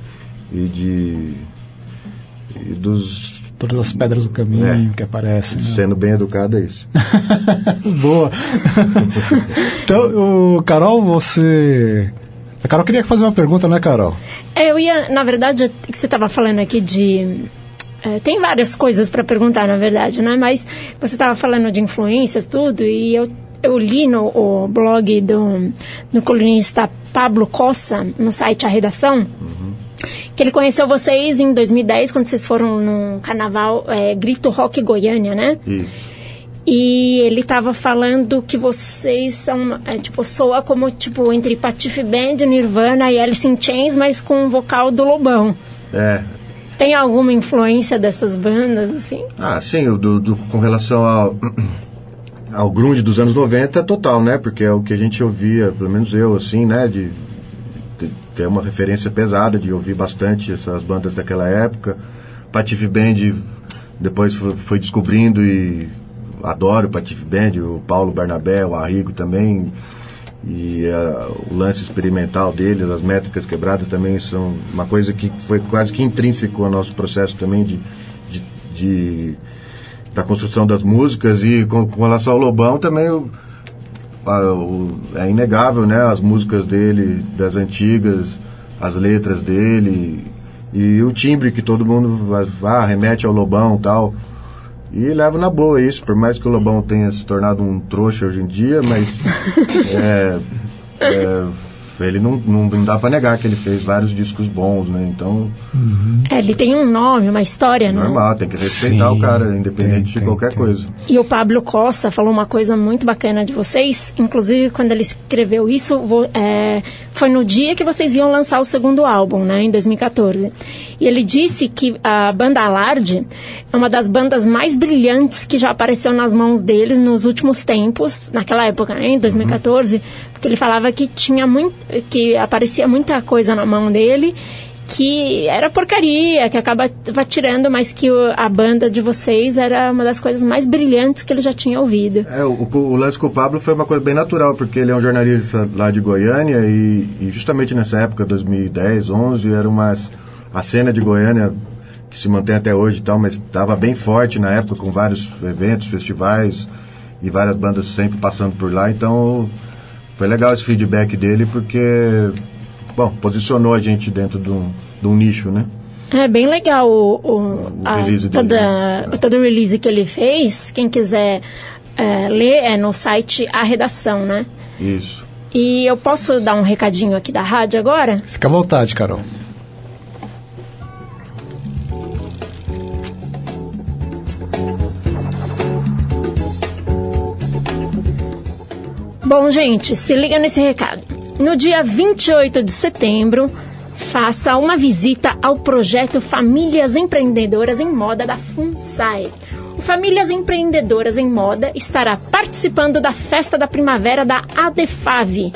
e de e dos Todas as pedras do caminho É. que aparecem. né? sendo bem educado é isso. Boa. então, o Carol, você. A Carol queria fazer uma pergunta, né, Carol? É, eu ia, na verdade, que você estava falando aqui de. É, tem várias coisas para perguntar, na verdade, né? Mas você estava falando de influências, tudo, e eu, eu li no blog do, do colunista Pablo Cossa, no site A Redação, que ele conheceu vocês em 2010, quando vocês foram no carnaval é, Grito Rock Goiânia, né? Isso. E ele tava falando que vocês são, é, tipo, soa como, tipo, entre Patife Band, Nirvana e Alice in Chains, mas com o vocal do Lobão. É. Tem alguma influência dessas bandas, assim? Ah, sim, do, do- com relação ao, ao grunge dos anos 90, total, né? Porque é o que a gente ouvia, pelo menos eu, assim, né? De, de ter uma referência pesada, de ouvir bastante essas bandas daquela época. Patife Band, depois foi, foi descobrindo e adoro o Patife Band, o Paulo Barnabé, o Arrigo também. E eh, o lance experimental deles, as métricas quebradas também são uma coisa que foi quase que intrínseco ao nosso processo também de, de, de- da construção das músicas e com, com relação ao Lobão também o- a- o- é inegável, né? As músicas dele, das antigas, as letras dele e o timbre que todo mundo vai, remete ao Lobão tal. E levo na boa isso, por mais que o Lobão tenha se tornado um trouxa hoje em dia, mas é, é, ele não, não, não dá pra negar que ele fez vários discos bons, né? Então, É, ele tem um nome, uma história, né? normal, tem que respeitar Sim, o cara, independente tem, de tem, qualquer tem. coisa. E o Pablo Costa falou uma coisa muito bacana de vocês, inclusive quando ele escreveu isso, vo- é, foi no dia que vocês iam lançar o segundo álbum, né, em 2014. E ele disse que a banda Alarde é uma das bandas mais brilhantes que já apareceu nas mãos deles nos últimos tempos, naquela época, né, em 2014, porque ele falava que tinha muito, que aparecia muita coisa na mão dele que era porcaria, que acaba tirando, mas que o- a banda de vocês era uma das coisas mais brilhantes que ele já tinha ouvido. É, o, o, lance com o Pablo foi uma coisa bem natural, porque ele é um jornalista lá de Goiânia e, e justamente nessa época, 2010, 11, era uma a cena de Goiânia que se mantém até hoje e tal, mas estava bem forte na época com vários eventos, festivais e várias bandas sempre passando por lá, então foi legal esse feedback dele porque bom, posicionou a gente dentro de um, de um nicho, né? É bem legal o, o, O a- release dele, toda, né? todo o release que ele fez. Quem quiser é, ler é no site A Redação, né? Isso. E eu posso dar um recadinho aqui da rádio agora? Fica à vontade, Carol. Bom, gente, se liga nesse recado. No dia 28 de setembro, faça uma visita ao projeto Famílias Empreendedoras em Moda da FUNSAI. O Famílias Empreendedoras em Moda estará participando da Festa da Primavera da ADEFAV.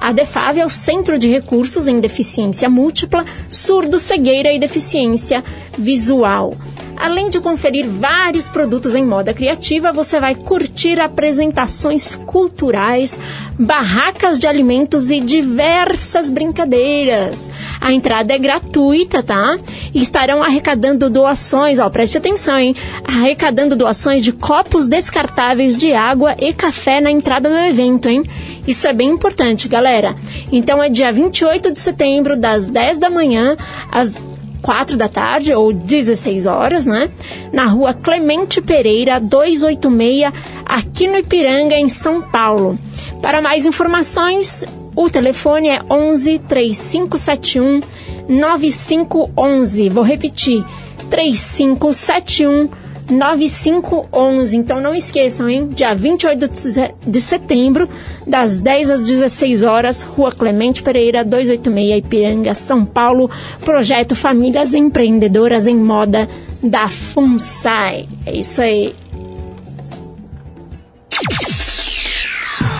A ADEFAV é o Centro de Recursos em Deficiência Múltipla, Surdo, Cegueira e Deficiência Visual. Além de conferir vários produtos em moda criativa, você vai curtir apresentações culturais, barracas de alimentos e diversas brincadeiras. A entrada é gratuita, tá? E estarão arrecadando doações, ó, preste atenção, hein? Arrecadando doações de copos descartáveis de água e café na entrada do evento, hein? Isso é bem importante, galera. Então é dia 28 de setembro, das 10 da manhã às 4 da tarde ou 16 horas, né? Na rua Clemente Pereira, 286, aqui no Ipiranga, em São Paulo. Para mais informações, o telefone é 11 3571 9511. Vou repetir: 3571 9511. Então não esqueçam, hein? Dia 28 de setembro, das 10 às 16 horas, Rua Clemente Pereira, 286, Ipiranga, São Paulo. Projeto Famílias Empreendedoras em Moda da FUNSAI. É isso aí.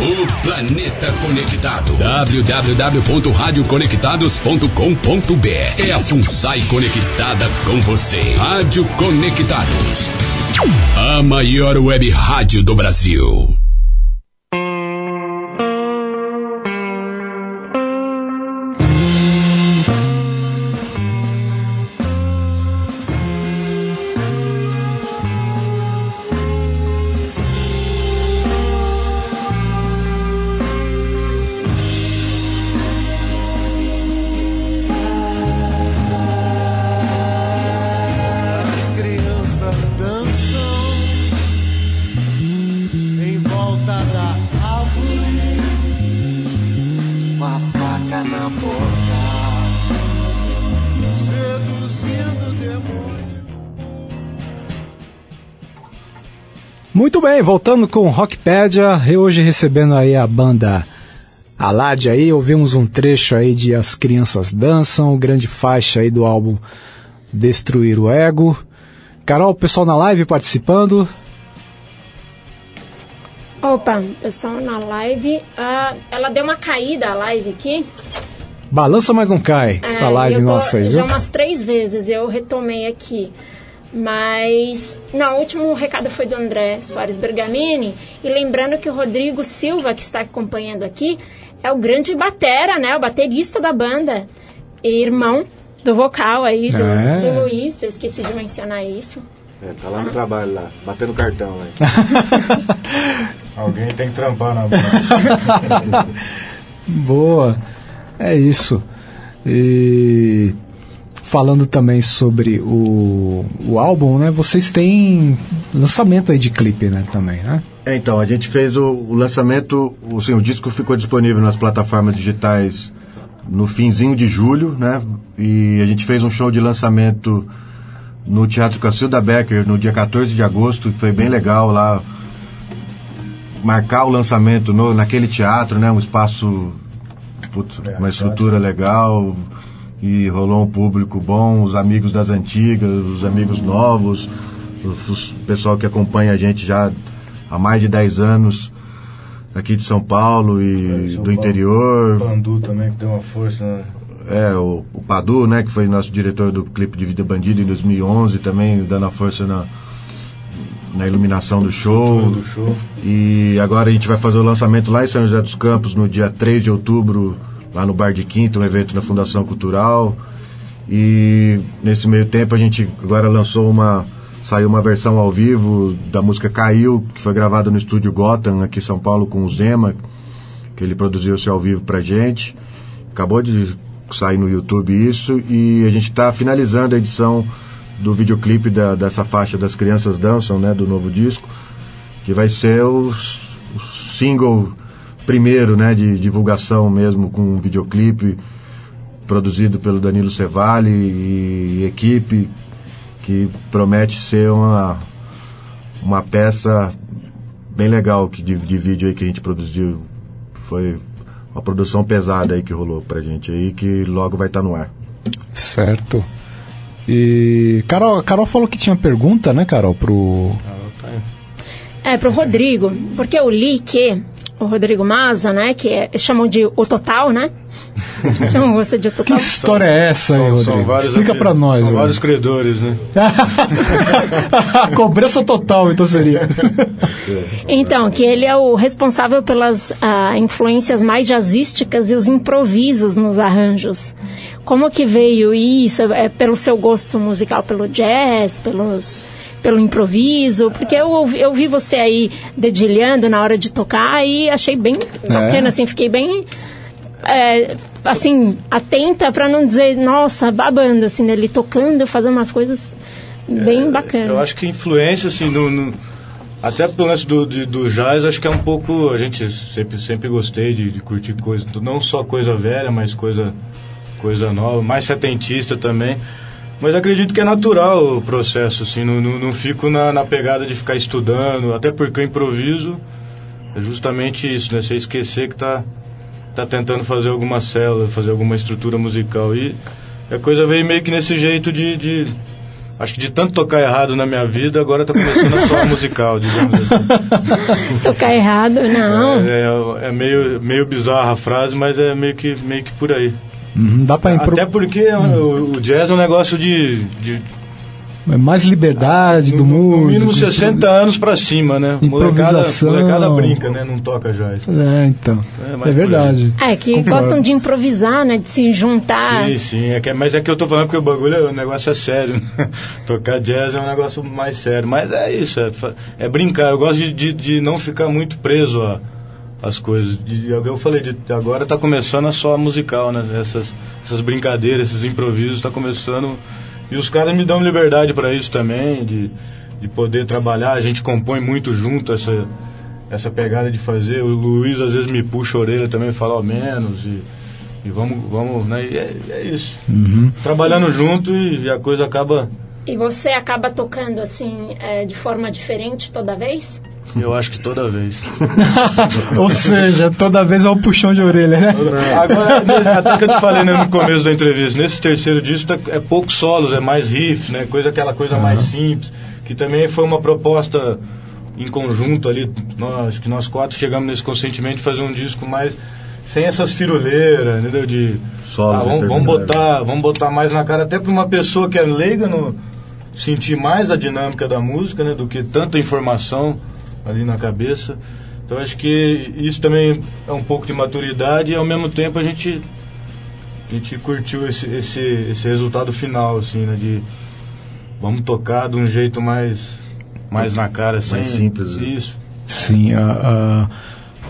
O planeta conectado. www.radioconectados.com.br É a FUNSAI conectada com você. Rádio Conectados. A maior web rádio do Brasil. Muito bem, voltando com o Rockpedia, hoje recebendo aí a banda Alad aí, ouvimos um trecho aí de As Crianças Dançam, grande faixa aí do álbum Destruir o Ego. Carol, o pessoal na live participando. Opa, pessoal na live, ah, ela deu uma caída a live aqui. Balança, mas não cai. Essa É, live eu tô- nossa aí, Já viu? umas três vezes eu retomei aqui. Mas, não, o último recado foi do André Soares Bergamini. E lembrando que o Rodrigo Silva, que está acompanhando aqui, é o grande batera, né? O baterista da banda. E irmão do vocal aí, do, É. do Luiz. Eu esqueci de mencionar isso. É, tá lá no trabalho lá, batendo cartão lá. Alguém tem que trampar na banda. Boa. É isso. E falando também sobre o, o álbum, né? Vocês têm lançamento aí de clipe, né? Também, né? É, então, a gente fez o, o lançamento, o, assim, o disco ficou disponível nas plataformas digitais no finzinho de julho, né? E a gente fez um show de lançamento no Teatro Cacilda Becker no dia 14 de agosto, que foi bem legal lá. Marcar o lançamento no, naquele teatro, né? Um espaço, putz, É, uma estrutura legal. E rolou um público bom, os amigos das antigas, os amigos novos, o, pessoal que acompanha a gente já há mais de 10 anos aqui de São Paulo e São do Paulo. interior. Pandu também, que deu uma força. Né? É, o, o Padu, né, que foi nosso diretor do clipe de Vida Bandida em 2011, também dando a força na, na iluminação do show. Do show. E agora a gente vai fazer o lançamento lá em São José dos Campos no dia 3 de outubro, lá no Bar de Quinta, um evento da Fundação Cultural. E nesse meio tempo a gente agora lançou uma. Saiu uma versão ao vivo da música Caiu, que foi gravada no estúdio Gotham, aqui em São Paulo, com o Zema, que ele produziu esse ao vivo pra gente. Acabou de sair no YouTube isso. E a gente está finalizando a edição do videoclipe da, dessa faixa das crianças dançam, né, do novo disco, que vai ser o, o single primeiro, né, de divulgação mesmo com um videoclipe produzido pelo Danilo Cevali e, equipe que promete ser uma uma peça bem legal que de, de vídeo aí que a gente produziu foi uma produção pesada aí que rolou pra gente aí que logo vai estar no ar. Certo. E Carol, Carol falou que tinha pergunta, né, Carol, pro É, pro Rodrigo, porque eu li que o Rodrigo Maza, né, que é, chamam de o Total, né? chamam você de o Que Total. história é essa aí, São- Rodrigo? vários Explica pra nós. São né? vários credores, né? Cobrança total, então seria. Então, que ele é o responsável pelas ah, influências mais jazzísticas e os improvisos nos arranjos. Como que veio isso? É pelo seu gosto musical pelo jazz, pelos pelo improviso? Porque eu, ouvi- eu vi você aí dedilhando na hora de tocar e achei bem bacana, assim, fiquei bem é, assim, atenta para não dizer, nossa, babando, assim, nele tocando, fazendo umas coisas bem bacanas. Eu acho que influência, assim, no, no- até pelo lance do, de- do jazz, acho que é um pouco. A gente sempre, sempre gostei de, de curtir coisa, não só coisa velha, mas coisa, coisa nova, mais setentista também. Mas acredito que é natural o processo, assim, não, não, não fico na, na pegada de ficar estudando, até porque o improviso é justamente isso, né? Você esquecer que tá, tá tentando fazer alguma célula, fazer alguma estrutura musical. E a coisa veio meio que nesse jeito de- de Acho que de tanto tocar errado na minha vida, agora tá começando a soar musical, digamos assim. Tocar errado, não. É, é- é meio, meio bizarra a frase, mas é meio que, meio que por aí. Uhum, dá pra impro... Até porque o, o jazz é um negócio de, de é mais liberdade do no, músico. no mínimo 60 anos pra cima, né? Molecada, Improvisação. molecada brinca, né? Não toca jazz. É, então. É, É, verdade. É, que Concordo. gostam de improvisar, né? De se juntar. Sim, sim. É que, mas é que eu tô falando porque o bagulho, é- o negócio é sério. né? Tocar jazz é um negócio mais sério. Mas é isso, é, é brincar. Eu gosto de, de, de não ficar muito preso a as coisas. Que eu falei, de, agora tá começando a só musical, né? Essas, essas brincadeiras, esses improvisos, tá começando. E os caras me dão liberdade para isso também, de, de poder trabalhar. A gente compõe muito junto essa, essa pegada de fazer. O Luiz às vezes me puxa a orelha também, fala ao menos. E, e vamos, vamos, né? E é, é isso. Trabalhando junto e, e a coisa acaba. E você acaba tocando assim, é, de forma diferente toda vez? Eu acho que toda vez. Ou seja, toda vez é um puxão de orelha, né? Agora, até que eu te falei né, no começo da entrevista, nesse terceiro disco tá- é poucos solos, é mais riff, né? Coisa, aquela coisa mais simples, que também foi uma proposta em conjunto ali. Nós, acho que nós quatro chegamos nesse consentimento de fazer um disco mais sem essas firuleiras, entendeu? De Solos ah, vamos, vamos botar, vamos botar mais na cara, até para uma pessoa que é leiga no sentir mais a dinâmica da música, né, do que tanta informação ali na cabeça. Então acho que isso também é um pouco de maturidade e ao mesmo tempo a gente a gente curtiu esse, esse, esse resultado final assim, né, de vamos tocar de um jeito mais mais na cara assim. Mais simples, né? Isso. Sim, a, a-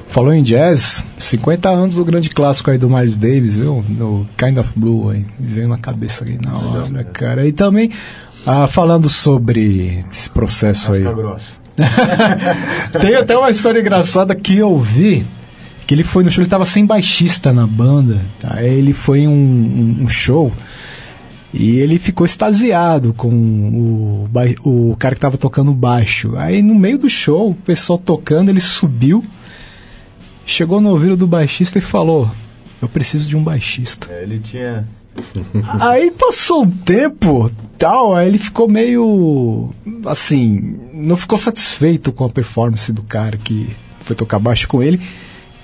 falou em jazz, 50 anos do grande clássico aí do Miles Davis, viu? No Kind of Blue aí, veio na cabeça aí na hora, cara. E também, ah, falando sobre esse processo aí. Casca grossa. Tem até uma história engraçada que eu vi. Que ele foi no show, ele tava sem baixista na banda. tá? Aí ele foi em um, um- um show e ele ficou extasiado com o, o cara que tava tocando baixo. Aí no meio do show, o pessoal tocando, ele subiu, chegou no ouvido do baixista e falou: Eu preciso de um baixista. É, ele tinha Aí passou um tempo, tal, aí ele ficou meio assim, não ficou satisfeito com a performance do cara que foi tocar baixo com ele.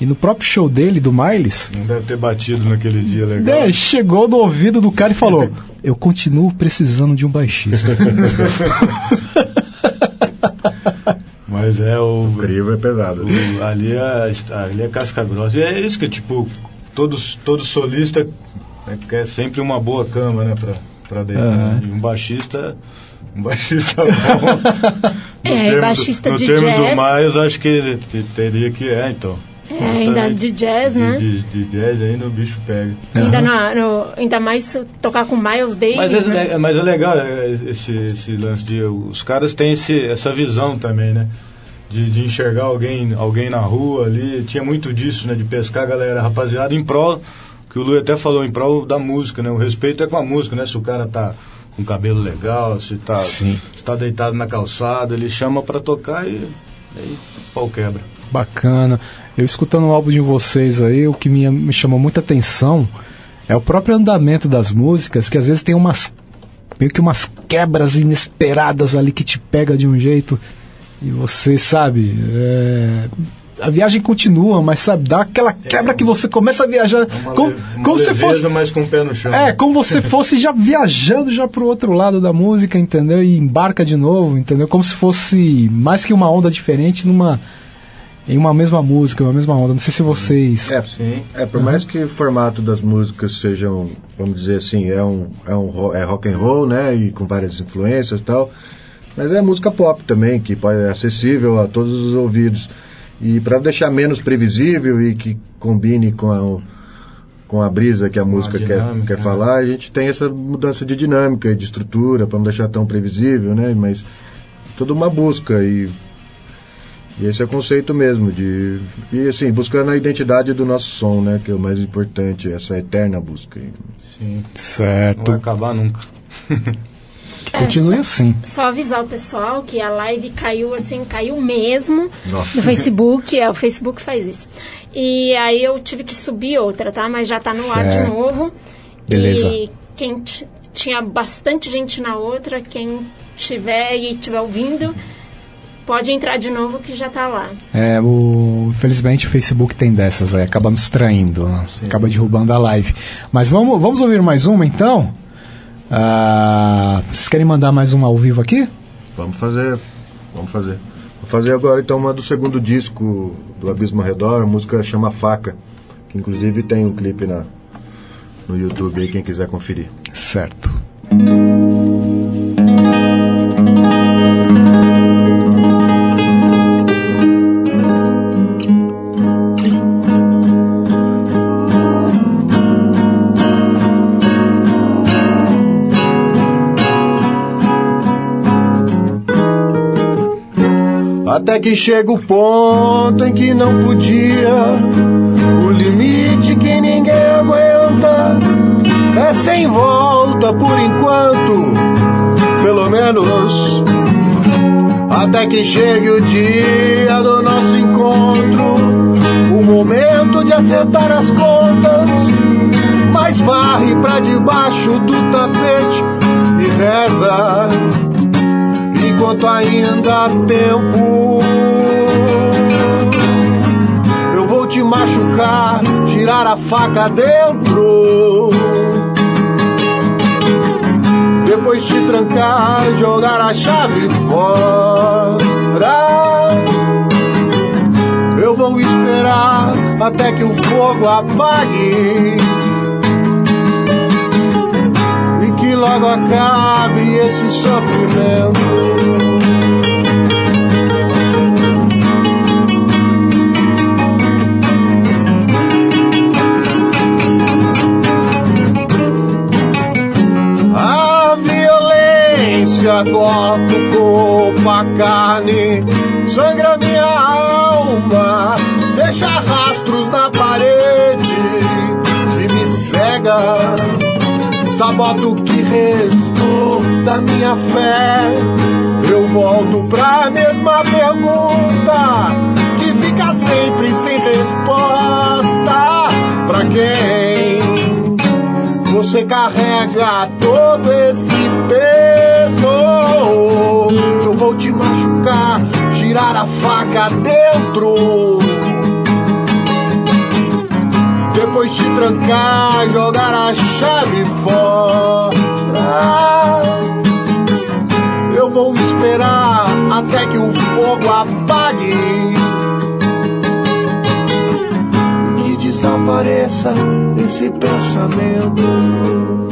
E no próprio show dele, do Miles, não deve ter batido naquele dia legal. né, chegou no ouvido do cara e falou: Eu continuo precisando de um baixista. Mas é o O crivo é pesado. O- ali, é, ali é casca grossa. E é isso que, tipo, todos, todo solista né, quer sempre uma boa cama, né, pra, pra deitar. Aham. E um baixista. Um baixista bom. No É, termo do- baixista no de termo jazz. do mais, acho que teria que. É, então. É, ainda de jazz, né? De, de, de jazz ainda o bicho pega. Ainda, na- no- ainda mais tocar com Miles Davis, Mas é, né? é- mas é legal é, esse, esse lance de. Os caras têm esse, essa visão também, né? De, de enxergar alguém, alguém na rua ali. Tinha muito disso, né? De pescar a galera, rapaziada, em prol. Que o Lu até falou, em prol da música, né? O respeito é com a música, né? Se o cara tá com cabelo legal, se tá, Sim. se tá deitado na calçada, ele chama pra tocar e. Aí o pau quebra. Bacana. Eu escutando o álbum de vocês aí, o que me, me chamou muita atenção é o próprio andamento das músicas, que às vezes tem umas meio que umas quebras inesperadas ali que te pega de um jeito e você sabe, é, a viagem continua, mas sabe, dá aquela quebra que você começa a viajar Uma, como, uma como se fosse mas com o pé no chão. é, como você fosse já viajando já pro outro lado da música, entendeu? E embarca de novo, entendeu? Como se fosse mais que uma onda diferente numa em uma mesma música, uma mesma onda. Não sei se vocês É, Sim. É, por mais que o formato das músicas sejam, vamos dizer assim, é um, é um é rock and roll, né, e com várias influências e tal, mas é música pop também, que pode, é acessível a todos os ouvidos. E para deixar menos previsível e que combine com a, com a brisa que a música quer, dinâmica, quer né? falar, a gente tem essa mudança de dinâmica e de estrutura, para não deixar tão previsível, né, mas toda uma busca e e esse é o conceito mesmo de e assim buscando a identidade do nosso som, né, que é o mais importante, essa eterna busca. Sim. Não certo, vai acabar nunca. continue É, só- assim. Só avisar o pessoal que a live caiu assim, caiu mesmo Nossa. no Facebook, é, o Facebook faz isso. E aí eu tive que subir outra, tá? Mas já tá no ar de Certo. novo. Beleza. E quem tinha bastante gente na outra, quem tiver e estiver ouvindo, pode entrar de novo que já tá lá. É, o, infelizmente o Facebook tem dessas aí, acaba nos traindo, né? acaba derrubando a live. Mas vamos, vamos ouvir mais uma então? Ah, vocês querem mandar mais uma ao vivo aqui? Vamos fazer, vamos fazer. Vou fazer agora então uma do segundo disco do Abismo ao Redor, a música chama Faca, que inclusive tem um clipe na no YouTube aí quem quiser conferir. Certo. Até que chega o ponto em que não podia. O limite que ninguém aguenta é sem volta por enquanto, pelo menos. Até que chegue o dia do nosso encontro, o momento de acertar as contas. Mas varre pra debaixo do tapete e reza enquanto ainda há tempo. Machucar, girar a faca dentro. Depois te trancar, jogar a chave fora. Eu vou esperar até que o fogo apague. E que logo acabe esse sofrimento. Violência corta o corpo, a carne, sangra minha alma, deixa rastros na parede e me cega. Sabota o que restou da minha fé. Eu volto pra mesma pergunta que fica sempre sem resposta. Pra quem? Você carrega todo esse peso. Eu vou te machucar, girar a faca dentro. Depois te trancar, jogar a chave fora. Eu vou esperar até que o fogo apague. Que desapareça esse pensamento.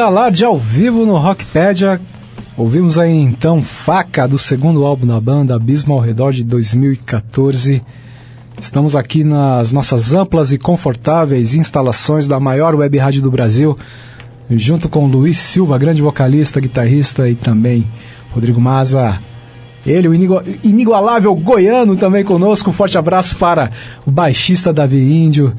Banda Alarde ao vivo no Rockpedia. Ouvimos aí então Faca do segundo álbum da banda, Abismo ao Redor de 2014. Estamos aqui nas nossas amplas e confortáveis instalações da maior web rádio do Brasil, junto com Luiz Silva, grande vocalista, guitarrista e também Rodrigo Maza. Ele, o inigu- inigualável goiano, também conosco. Um forte abraço para o baixista Davi Índio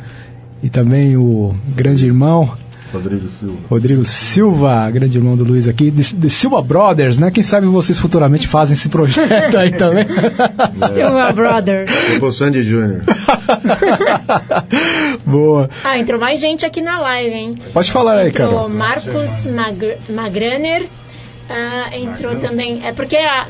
e também o grande irmão Rodrigo Silva. Rodrigo Silva, grande irmão do Luiz aqui, de, de Silva Brothers, né? Quem sabe vocês futuramente fazem esse projeto aí também. Silva Brother. Tipo Sandy Jr. Boa. Ah, entrou mais gente aqui na live, hein? Pode falar aí, Entrou Carol. Marcos Magr Magraner. ah, entrou também. É porque a-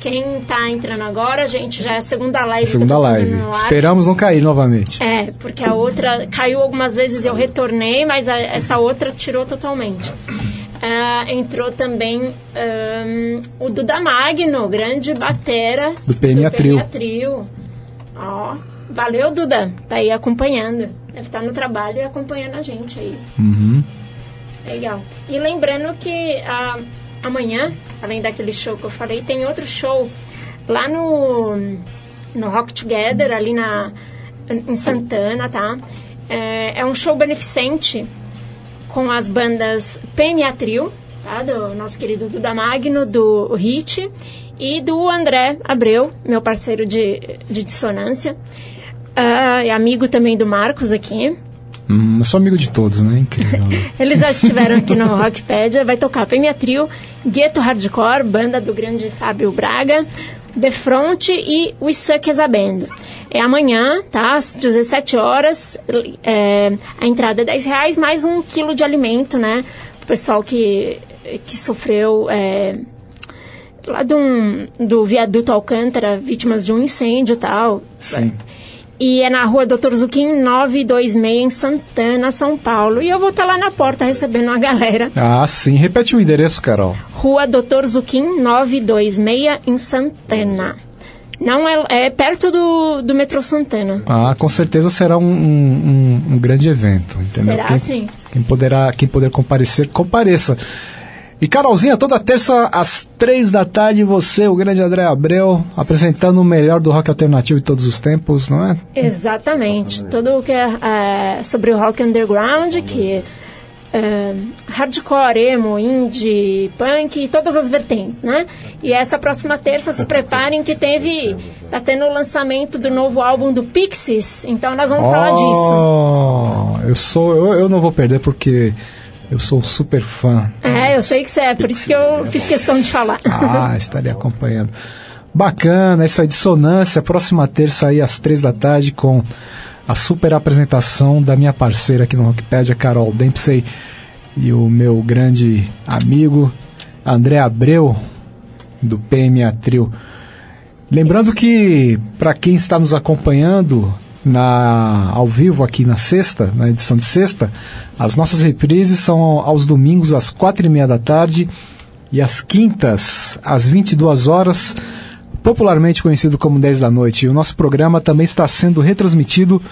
quem tá entrando agora, gente, já é a segunda live. Segunda live. Esperamos não cair novamente. É, porque a outra caiu algumas vezes eu retornei, mas a- essa outra tirou totalmente. Ah, entrou também ahn, o Duda Magno, grande batera Do PMA Trio. Trio. Ó, valeu, Duda. Tá aí acompanhando. Deve estar no trabalho e acompanhando a gente aí. Uhum. Legal. E lembrando que ah, amanhã, além daquele show que eu falei, tem outro show lá no, no Rock Together, ali na, em Santana, tá? É, é um show beneficente com as bandas PMA Trio, tá? Do nosso querido Duda Magno, do Hit, e do André Abreu, meu parceiro de, de dissonância. Ah, e amigo também do Marcos aqui. Hum, eu sou amigo de todos, né? Incrível. Eles já estiveram aqui no Rockpedia. Vai tocar PMA Trio, Gueto Hardcore, banda do grande Fábio Braga, The Front e We Suck as a Band. É amanhã, tá? Às 17 horas. É, a entrada é 10 reais, mais um quilo de alimento, né? O pessoal que, que sofreu... É, lá do, do viaduto Alcântara, vítimas de um incêndio e tal. Sim. E é na rua Doutor Zuquim 926, em Santana, São Paulo. E eu vou estar lá na porta recebendo a galera. Ah, sim. Repete o endereço, Carol. Rua Doutor Zuquim 926, em Santana. Não é, é perto do, do metrô Santana. Ah, com certeza será um, um, um- grande evento, entendeu? Será quem, sim? Quem poderá, quem puder comparecer, compareça. E Carolzinha, toda terça às três da tarde, você, o grande André Abreu, apresentando o melhor do rock alternativo de todos os tempos, não é? Exatamente. Tudo o que é, é, sobre o rock underground, que é, hardcore, emo, indie, punk e todas as vertentes, né? E essa próxima terça, se preparem que teve... Tá tendo o lançamento do novo álbum do Pixies, então nós vamos falar disso. Oh, Eu sou, eu, eu não vou perder porque eu sou um super fã. É, eu sei que você é, por isso que eu fiz questão de falar. Ah, estarei acompanhando. Bacana, isso aí, dissonância, próxima terça aí às três da tarde com a super apresentação da minha parceira aqui no Rockpedia, Carol Dempsey, e o meu grande amigo André Abreu, do PMA Trio. Lembrando que, para quem está nos acompanhando na, ao vivo aqui na sexta, na edição de sexta, as nossas reprises são aos domingos às quatro e meia da tarde e às quintas às 22 horas, popularmente conhecido como 10 da noite. E o nosso programa também está sendo retransmitido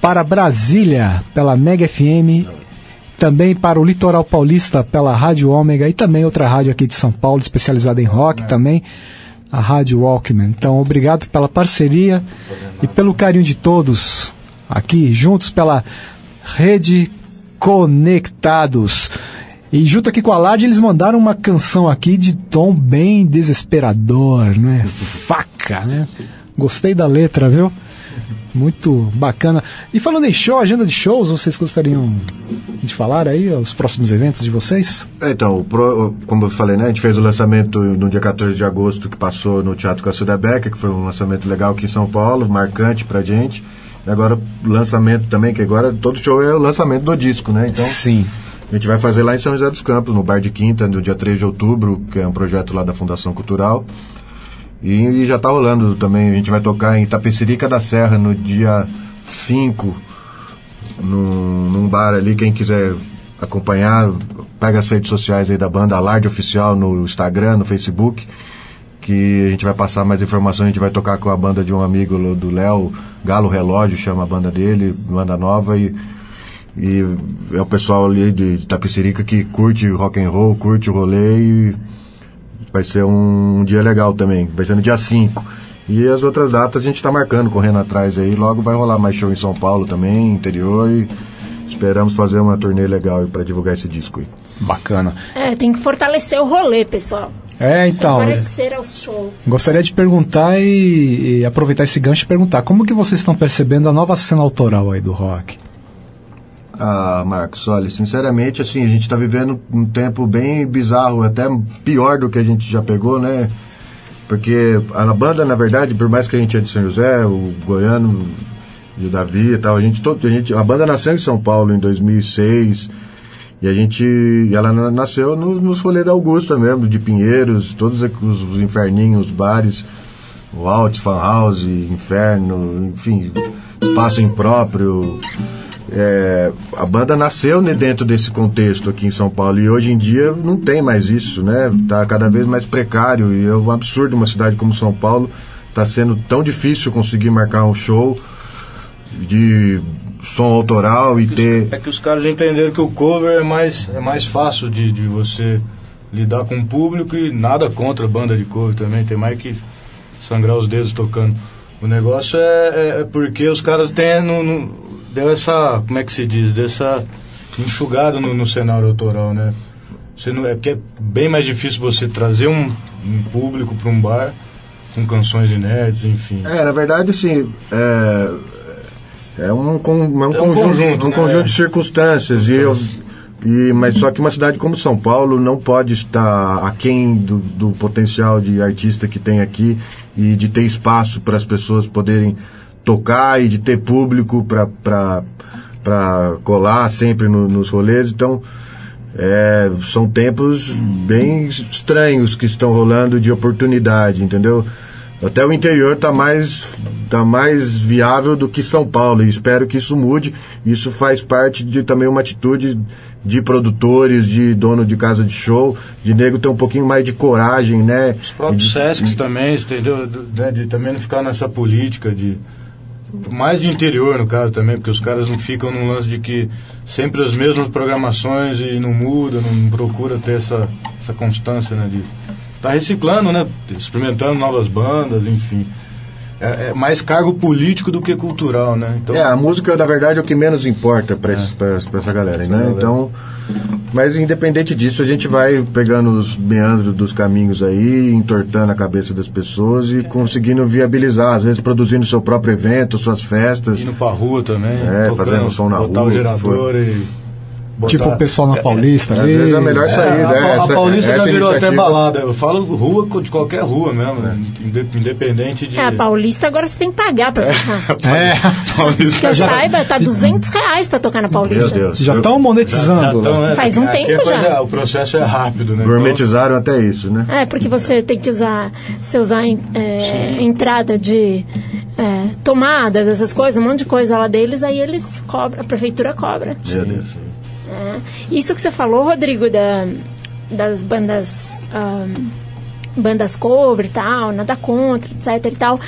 para Brasília pela Mega FM, também para o Litoral Paulista pela Rádio Ômega e também outra rádio aqui de São Paulo especializada em rock também, a Rádio Walkman. Então, obrigado pela parceria e pelo carinho de todos aqui juntos pela rede Conectados. E junto aqui com a Lard, eles mandaram uma canção aqui de tom bem desesperador, né? Faca, né? Gostei da letra, viu? Muito bacana. E falando em show, agenda de shows, vocês gostariam de falar aí os próximos eventos de vocês? É, Então, como eu falei, né? A gente fez o lançamento no dia 14 de agosto, que passou no Teatro Cacilda Becker, que foi um lançamento legal aqui em São Paulo, marcante pra gente. E agora o lançamento também, que agora todo show é o lançamento do disco, né? Então, Sim. a gente vai fazer lá em São José dos Campos, no Bar de Quinta, no dia 3 de outubro, que é um projeto lá da Fundação Cultural. E, e já tá rolando também, a gente vai tocar em Tapecerica da Serra no dia 5, num, num bar ali, quem quiser acompanhar, pega as redes sociais aí da banda, Alarde Oficial no Instagram, no Facebook, que a gente vai passar mais informações, a gente vai tocar com a banda de um amigo do Léo, Galo Relógio, chama a banda dele, banda nova, e, E é o pessoal ali de Tapicerica que curte rock and roll, curte o rolê e vai ser um dia legal também. Vai ser no dia 5. E as outras datas a gente está marcando, correndo atrás aí. Logo vai rolar mais show em São Paulo também, interior. E esperamos fazer uma turnê legal para divulgar esse disco aí. Bacana. É, tem que fortalecer o rolê, pessoal. É, então. Aparecer aos shows. Gostaria de perguntar e, e aproveitar esse gancho e perguntar como que vocês estão percebendo a nova cena autoral aí do rock? Ah, Marcos, olha, sinceramente, assim, a gente está vivendo um tempo bem bizarro, até pior do que a gente já pegou, né? Porque a banda, na verdade, por mais que a gente é de São José, o Goiano, o Davi e tal, a gente, todo, a gente, a banda nasceu em São Paulo em 2006, e a gente, ela na- nasceu no, nos rolês da Augusta mesmo, de Pinheiros, todos os, os inferninhos, os bares, o Alt, Fan House, Inferno, enfim, espaço impróprio. É, a banda nasceu né, dentro desse contexto aqui em São Paulo e hoje em dia não tem mais isso, né? Tá cada vez mais precário e é um absurdo uma cidade como São Paulo tá sendo tão difícil conseguir marcar um show de som autoral e ter É que os caras entenderam que o cover é mais, é mais fácil de, de você lidar com o público e nada contra a banda de cover também, tem mais que sangrar os dedos tocando. O negócio é, é- é porque os caras têm, no, no- deu essa, como é que se diz, dessa enxugada no, no cenário autoral, né? Você não, é porque é bem mais difícil você trazer um, um público para um bar com canções inéditas, enfim. É, na verdade, assim, é, é um, con- é um É um conjunto, conjunto, um né? conjunto de circunstâncias. E eu, e, mas só que uma cidade como São Paulo não pode estar aquém do, do potencial de artista que tem aqui e de ter espaço para as pessoas poderem tocar e de ter público para colar sempre no- nos rolês. Então, é, são tempos bem estranhos que estão rolando de oportunidade, entendeu? Até o interior está mais, tá mais viável do que São Paulo e espero que isso mude. Isso faz parte de também uma atitude de produtores, de dono de casa de show, de nego ter um pouquinho mais de coragem, né? Os próprios de- Sescs também, entendeu? Do- né, de também não ficar nessa política de. Mais de interior, no caso, também, porque os caras não ficam num lance de que sempre as mesmas programações e não muda, não procura ter essa, essa constância, né? De tá reciclando, né? Experimentando novas bandas, enfim. É, é mais cargo político do que cultural, né? Então, É, a música, na verdade, é o que menos importa para essa galera, né? Então, mas independente disso, a gente vai pegando os meandros dos caminhos aí, entortando a cabeça das pessoas e conseguindo viabilizar, às vezes produzindo seu próprio evento, suas festas. indo pra rua também. É, fazendo som na botar rua, o que gerador e. botar- Tipo o pessoal na Paulista. Às vezes a melhor É, saída a, é a essa. Paulista essa já virou até balada. Eu falo rua de qualquer rua mesmo, né? Inde- independente de. É, a Paulista agora você tem que pagar pra tocar. É, Que Paulista eu saiba, tá 200 reais pra tocar na Meu Paulista. Deus. já estão monetizando. tão, lá. né? Faz um Aqui tempo a coisa- já. O processo é rápido, né? Gourmetizaram até isso, né? É, porque você tem que usar, você usar é, entrada de é, tomadas, essas coisas, um monte de coisa lá deles, aí eles cobram, a prefeitura cobra. Meu Deus. É. Isso que você falou, Rodrigo, da, das bandas ahn, bandas cover e tal, nada contra, etc e tal.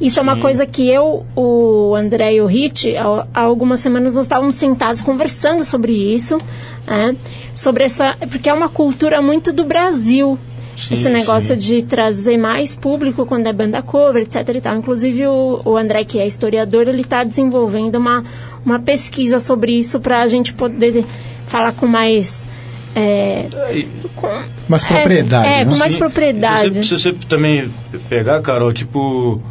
Isso é uma coisa que eu, o André e o Hit, há, há algumas semanas nós estávamos sentados conversando sobre isso, né? sobre essa, porque é uma cultura muito do Brasil. Sim, esse negócio sim. de trazer mais público quando é banda cover, etc e tal. Inclusive o, o André, que é historiador, ele está desenvolvendo uma, uma pesquisa sobre isso para a gente poder falar com mais... é, com, Mais é, propriedade, É, né? com mais Sim. propriedade. Se você, se você também pegar, Carol, tipo,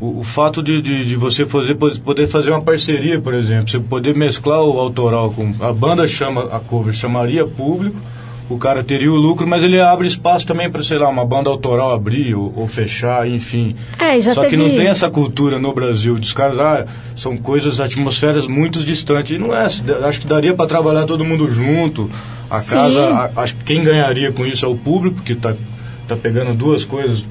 o, o fato de, de, de você fazer, poder fazer uma parceria, por exemplo, você poder mesclar o autoral com. A banda chama, a cover chamaria público, o cara teria o lucro, mas ele abre espaço também para, sei lá, uma banda autoral abrir ou, ou fechar, enfim. É, já Só teve... que não tem essa cultura no Brasil. Dos caras, ah, são coisas, atmosferas muito distantes. E não é. Acho que daria para trabalhar todo mundo junto. A Sim. casa, acho que quem ganharia com isso é o público, que está tá pegando duas coisas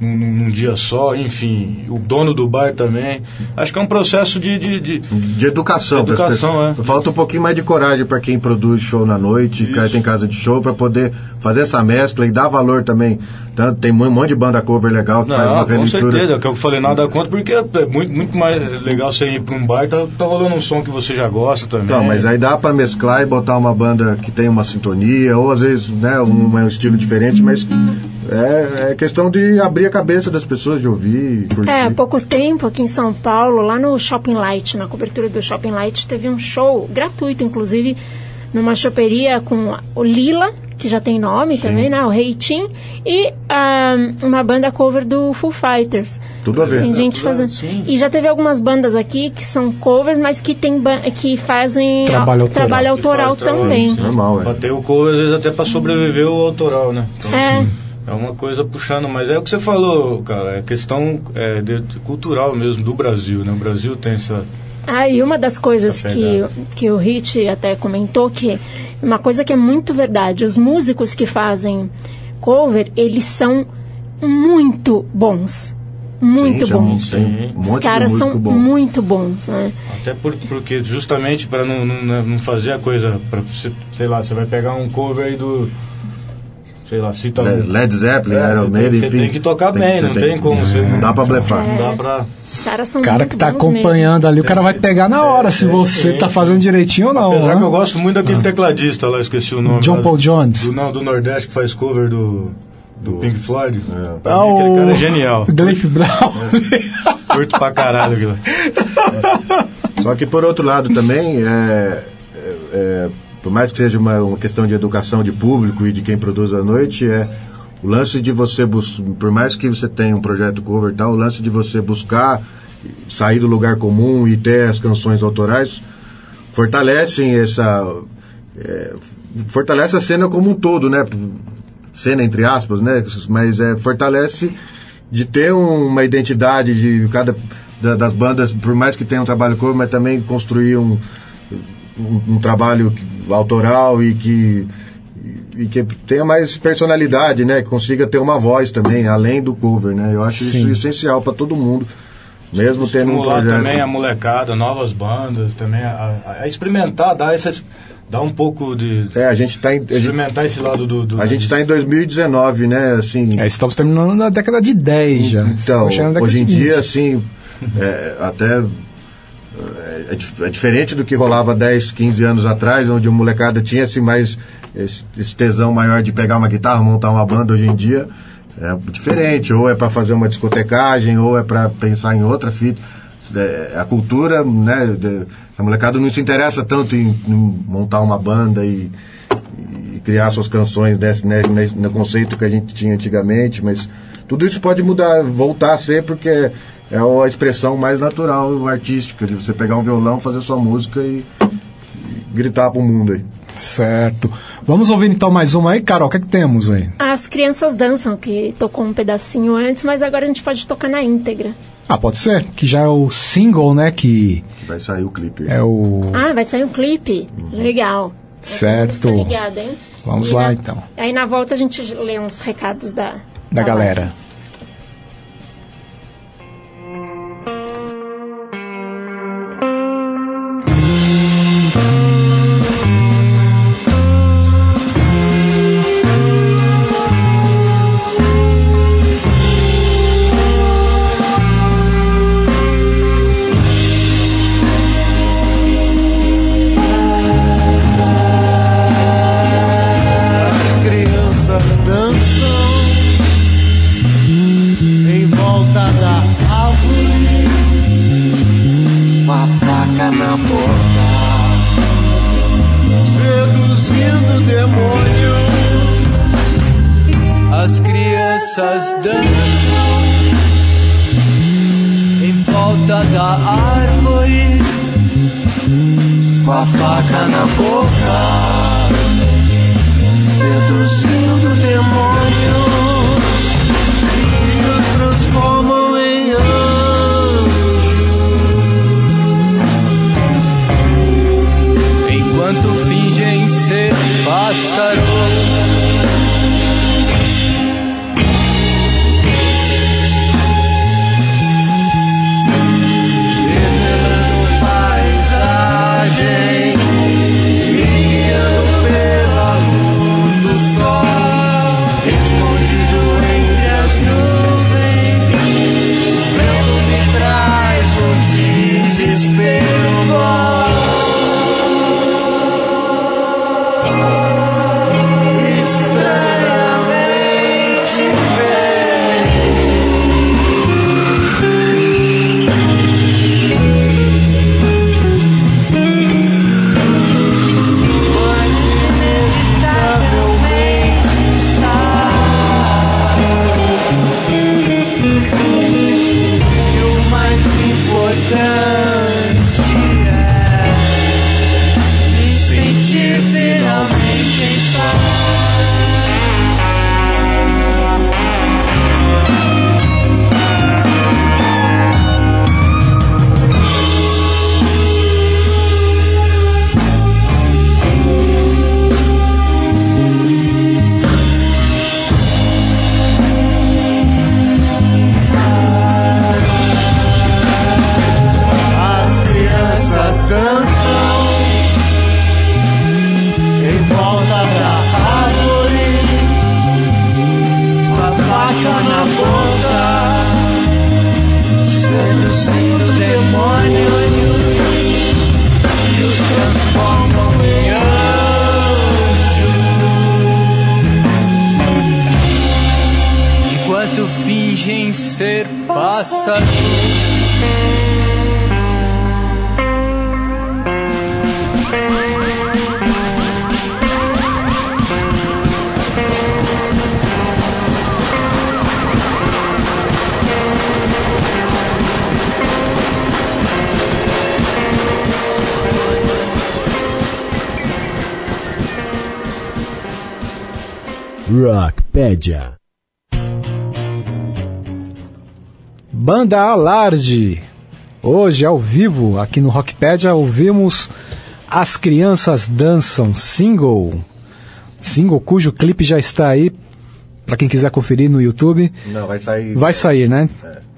num, num- dia só, enfim, o dono do bar também. Acho que é um processo de. de, de- De educação. De educação, pessoas. Falta um pouquinho mais de coragem para quem produz show na noite, que tem casa de show, para poder fazer essa mescla e dar valor também. Tanto, tem um monte de banda cover legal que faz Não, uma com releitura. certeza, é o que eu falei nada contra, porque é muito, muito mais legal você ir pra um bar e tá, tá rolando um som que você já gosta também. Não, mas aí dá para mesclar e botar uma banda que tem uma sintonia, ou às vezes né, um, um estilo diferente, mas é, é questão de abrir a cabeça das pessoas, de ouvir. curtir. É, há pouco tempo aqui em São Paulo, lá no Shopping Light, na cobertura do Shopping Light, teve um show gratuito, inclusive, numa choperia com o Lila, que já tem nome também, né? O Reitin, e ah, uma banda cover do Foo Fighters. Tudo a ver. Tem gente fazendo. E já teve algumas bandas aqui que são covers, mas que, tem que fazem Trabalho au- autoral. trabalho autoral também. sim. Normal, é. Pra ter o cover, às vezes até pra sobreviver o autoral, né? Então, É. É uma coisa puxando, mas é o que você falou, cara, é questão é, de cultural mesmo do Brasil, né? O Brasil tem essa. Ah, e uma das coisas Essa que, que o Hit até comentou, que uma coisa que é muito verdade, os músicos que fazem cover, eles são muito bons. Muito Sim, bons. Um monte Os caras são bom. muito bons, né? Até por, porque justamente para não, não, não fazer a coisa, pra, você, sei lá, você vai pegar um cover aí do. Sei lá, cita um- Led Zeppelin, É, Iron você Maiden, tem- você enfim. tem que tocar bem, você não tem como você- Não dá pra blefar. Não dá pra. Os caras são O cara que tá acompanhando ali, o cara vai pegar na hora se é, você é, tá é. fazendo direitinho ou não. Apesar né? que eu gosto muito daquele tecladista lá, esqueci o nome. John lá, Paul Jones. Do, não, do Nordeste que faz cover do, do Pink Floyd. Pra Ah, mim, aquele o cara é genial. Dave Brown. Curto pra caralho aquilo. Só que por outro lado também, é, é, é, por mais que seja uma, uma questão de educação de público e de quem produz à noite, é o lance de você por mais que você tenha um projeto cover e tal, o lance de você buscar sair do lugar comum e ter as canções autorais fortalecem essa é, fortalece a cena como um todo, né? Cena entre aspas, né? Mas é fortalece de ter um- uma identidade de cada da- das bandas, por mais que tenha um trabalho cover, mas também construir um, um, um trabalho autoral e que e que tenha mais personalidade, né? Que consiga ter uma voz também, além do cover, né? Eu acho Sim. isso essencial para todo mundo, mesmo tendo um projeto. também a molecada, novas bandas, também a, a- experimentar, dar, essa, dar um pouco de. É, a gente tá em, a gente, experimentar esse lado do. do a gente tá em 2019, né? Assim, É, estamos terminando na década de 10 já. Então, hoje em de 20. dia, assim, é, até é, é é diferente do que rolava 10, 15 anos atrás, onde a molecada tinha assim, mais esse, esse tesão maior de pegar uma guitarra, montar uma banda. Hoje em dia é diferente, ou é para fazer uma discotecagem, ou é para pensar em outra fita. É, a cultura, né? essa molecada não se interessa tanto em, em montar uma banda e, e criar suas canções nesse, nesse- no conceito que a gente tinha antigamente, mas tudo isso pode mudar, voltar a ser porque é a expressão mais natural artística de você pegar um violão, fazer sua música e, e gritar pro mundo aí. Certo. Vamos ouvir então mais uma aí, Carol. O que, é que temos aí? As crianças dançam, que tocou um pedacinho antes, mas agora a gente pode tocar na íntegra. Ah, pode ser. Que já é o single, né? Que Vai sair o clipe. é o. Ah, vai sair um clipe. Legal. Certo. Ligado, hein? Vamos E lá, na- então. Aí na volta a gente lê uns recados da, Da galera. As Rockpedia. Banda Alarde. Hoje, ao vivo, aqui no Rockpedia, ouvimos As Crianças Dançam, single. Single cujo clipe já está aí, para quem quiser conferir no YouTube. Não, vai sair. Vai sair, né?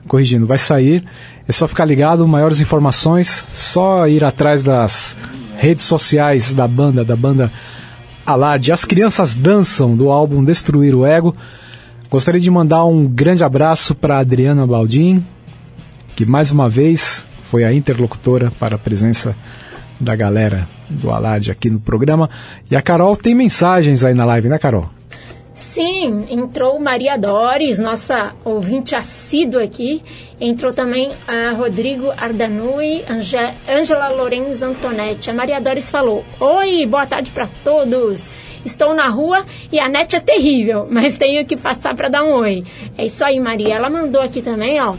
Corrigindo, vai sair. É só ficar ligado, maiores informações, só ir atrás das redes sociais da banda, da banda Alarde. As crianças dançam do álbum Destruir o Ego. Gostaria de mandar um grande abraço para Adriana Baldin, que mais uma vez foi a interlocutora para a presença da galera do Alarde aqui no programa. E a Carol tem mensagens aí na live, né, Carol? Sim, entrou Maria Dores, nossa ouvinte assídua aqui. Entrou também a Rodrigo Ardanui, Ângela Lorenz Antonetti. A Maria Dores falou: Oi, boa tarde para todos. Estou na rua e a net é terrível, mas tenho que passar para dar um oi. É isso aí, Maria. Ela mandou aqui também, ó,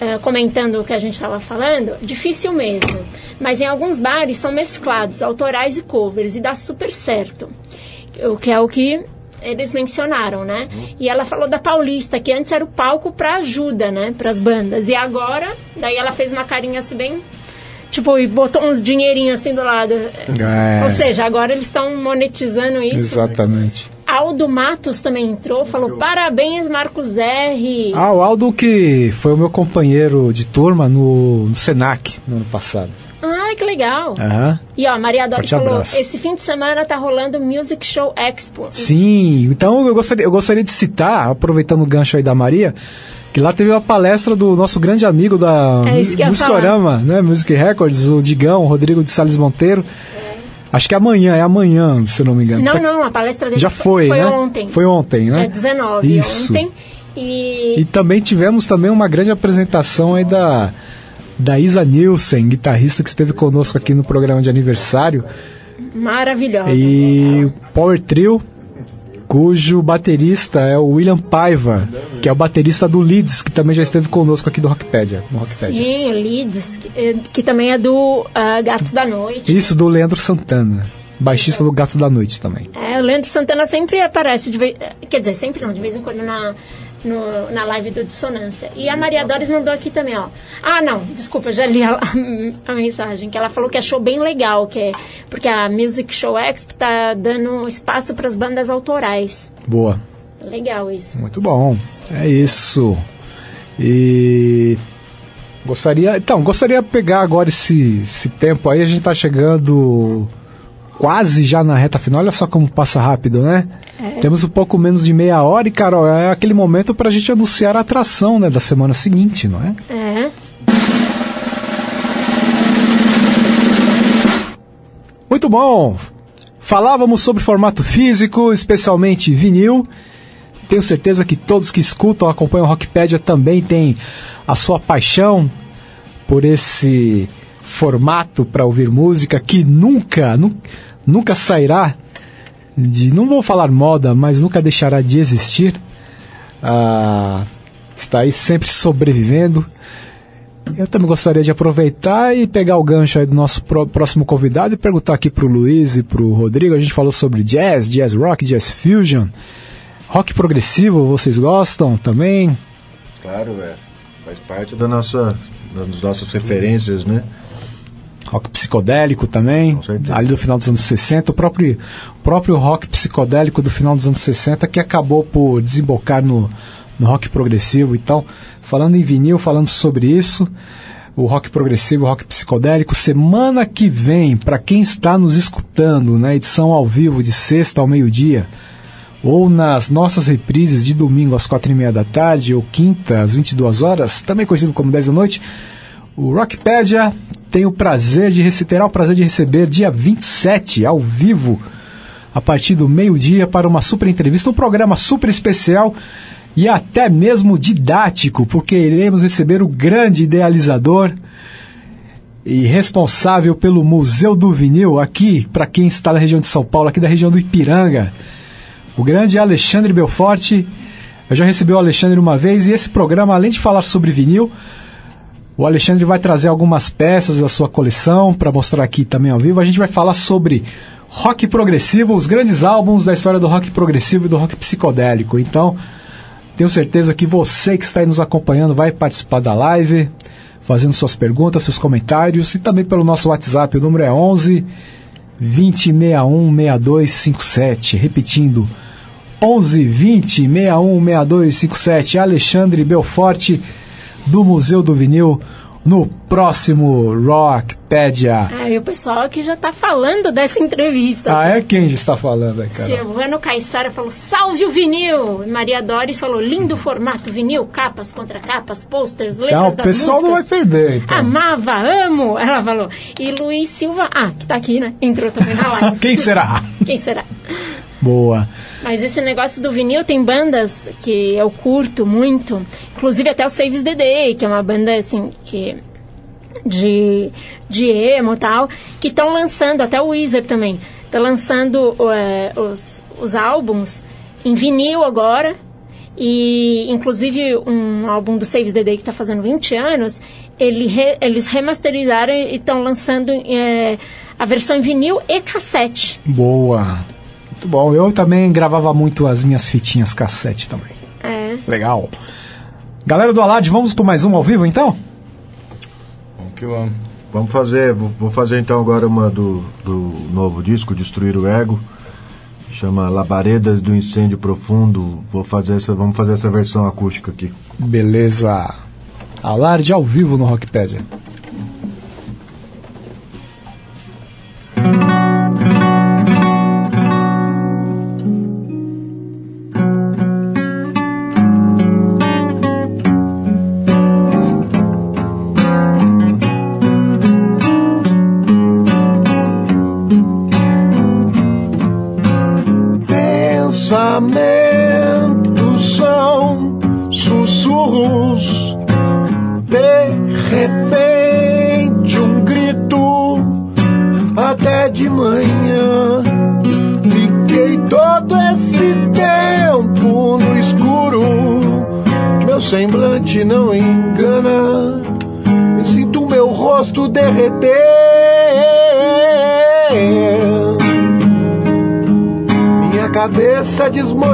eh, comentando o que a gente estava falando. Difícil mesmo, mas em alguns bares são mesclados, autorais e covers, e dá super certo. O que é o que eles mencionaram, né? E ela falou da Paulista, que antes era o palco para ajuda, né? Para as bandas. E agora, daí ela fez uma carinha assim bem. Tipo, e botou uns dinheirinhos assim do lado. É. Ou seja, agora eles estão monetizando isso. Exatamente. Aldo Matos também entrou, falou: parabéns, Marcos R. Ah, o Aldo que foi o meu companheiro de turma no, no Senac no ano passado. Ai, que legal. Aham. E ó, Maria Dora falou: abraço. esse fim de semana tá rolando Music Show Expo. Sim, então eu gostaria, eu gostaria de citar, aproveitando o gancho aí da Maria, que lá teve uma palestra do nosso grande amigo da É Musicorama, né? Music Records, o Digão, o Rodrigo de Salles Monteiro. Acho que é amanhã, é amanhã, se eu não me engano. Não, Tá- não, a palestra dele Já foi, foi né? ontem. Foi ontem, né? Dia 19, Isso. ontem. E, E também tivemos também uma grande apresentação aí da, da Isa Nielsen, guitarrista que esteve conosco aqui no programa de aniversário. maravilhosa. E Power Trio, cujo baterista é o William Paiva, que é o baterista do Leeds, que também já esteve conosco aqui do Rockpedia. Rockpedia. Sim, o Leeds, que, eh, que também é do ah, Gatos da Noite. Isso do Leandro Santana, baixista do Gato da Noite também. É, o Leandro Santana sempre aparece, de vez, quer dizer, sempre não, de vez em quando na, no- na live do Dissonância. E a Maria Doris mandou aqui também, ó. Ah, não, desculpa, já li a, a mensagem, que ela falou que achou bem legal, que é, porque a Music Show Expo tá dando espaço para as bandas autorais. Boa. Legal isso. Muito bom. É isso. E gostaria, então, gostaria de pegar agora esse, esse tempo aí, a gente tá chegando quase já na reta final, olha só como passa rápido, né? Temos um pouco menos de meia hora e, Carol, é aquele momento pra gente anunciar a atração, né, da semana seguinte, não é? É. Muito bom! Falávamos sobre formato físico, especialmente vinil. Tenho certeza que todos que escutam, acompanham o Rockpedia também têm a sua paixão por esse formato para ouvir música que nunca, nu- nunca sairá de, não vou falar moda, mas nunca deixará de existir. Ah, está aí sempre sobrevivendo. Eu também gostaria de aproveitar e pegar o gancho aí do nosso pró- próximo convidado e perguntar aqui pro Luiz e pro Rodrigo. A gente falou sobre jazz, jazz rock, jazz fusion, rock progressivo, vocês gostam também? Claro, é. Faz parte da nossa, das nossas referências, né? Rock psicodélico também, ali do final dos anos 60, o próprio, o próprio rock psicodélico do final dos anos 60 que acabou por desembocar no, no rock progressivo. Então, falando em vinil, falando sobre isso, o rock progressivo, o rock psicodélico, semana que vem, para quem está nos escutando na edição ao vivo de sexta ao meio-dia, ou nas nossas reprises de domingo às quatro e meia da tarde, ou quinta às 22 horas, também conhecido como 10 da noite, o Rockpedia tem o prazer de rece- terá o prazer de receber dia 27, ao vivo, a partir do meio-dia, para uma super entrevista, um programa super especial e até mesmo didático, porque iremos receber o grande idealizador e responsável pelo Museu do Vinil aqui, para quem está na região de São Paulo, aqui da região do Ipiranga, o grande Alexandre Belforte. Eu já recebi o Alexandre uma vez e esse programa, além de falar sobre vinil, o Alexandre vai trazer algumas peças da sua coleção para mostrar aqui também ao vivo. A gente vai falar sobre rock progressivo, os grandes álbuns da história do rock progressivo e do rock psicodélico. Então, tenho certeza que você que está aí nos acompanhando vai participar da live, fazendo suas perguntas, seus comentários e também pelo nosso WhatsApp. O número é 11 2061 6257. Repetindo, 11 20 61 6257. Alexandre Belforte, do Museu do Vinil, no próximo Rockpedia. Ah, e o pessoal aqui já tá falando dessa entrevista. Ah, é quem está falando aí, cara? Silvano Caissara falou, salve o vinil! Maria Doris falou, lindo formato vinil, capas contra capas, posters, letras Então, o pessoal não vai perder, então. Amava, amo, ela falou. E Luiz Silva, ah, que tá aqui, né? Entrou também na live. Quem será? Quem será? Boa. Mas esse negócio do vinil tem bandas que eu curto muito, inclusive até o Saves the Day, que é uma banda assim que de de emo e tal, que estão lançando até o Weezer também, tá lançando é, os, os álbuns em vinil agora. E, inclusive, um álbum do Saves the Day que está fazendo 20 anos, ele re- eles remasterizaram e estão lançando é, a versão em vinil e cassete. Boa. Muito bom. Eu também gravava muito as minhas fitinhas cassete também. É. Legal. Galera do Alad, vamos com mais uma ao vivo então? Vamos que vamos. Vamos fazer, vou, vou fazer então agora uma do, do novo disco, Destruir o Ego. Chama Labaredas do Incêndio Profundo. Vou fazer essa, vamos fazer essa versão acústica aqui. Beleza. Alarde ao vivo no Rockpedia. Cabeça desmoronar.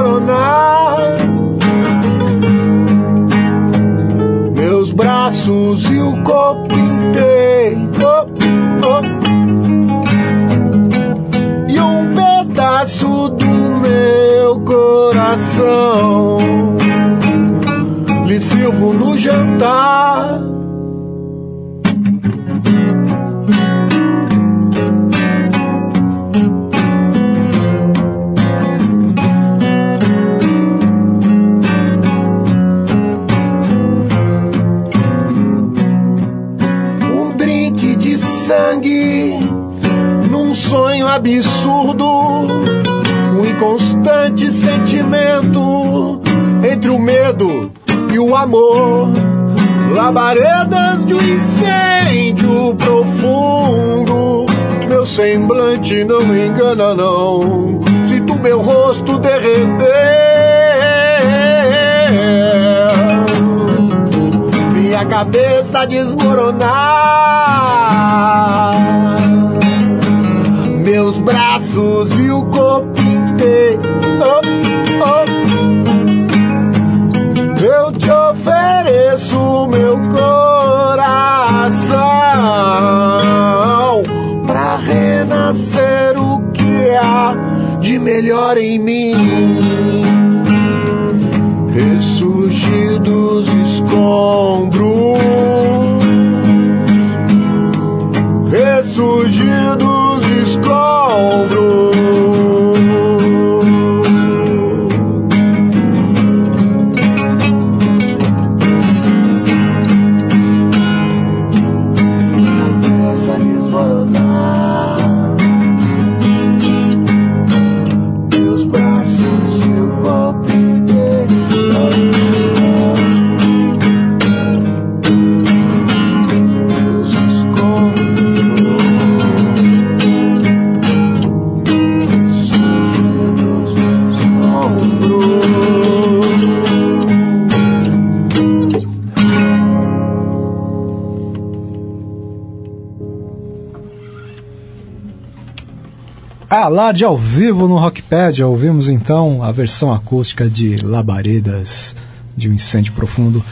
Alarde ao vivo no Rockpad. Ouvimos então a versão acústica de Labaredas de um Incêndio Profundo.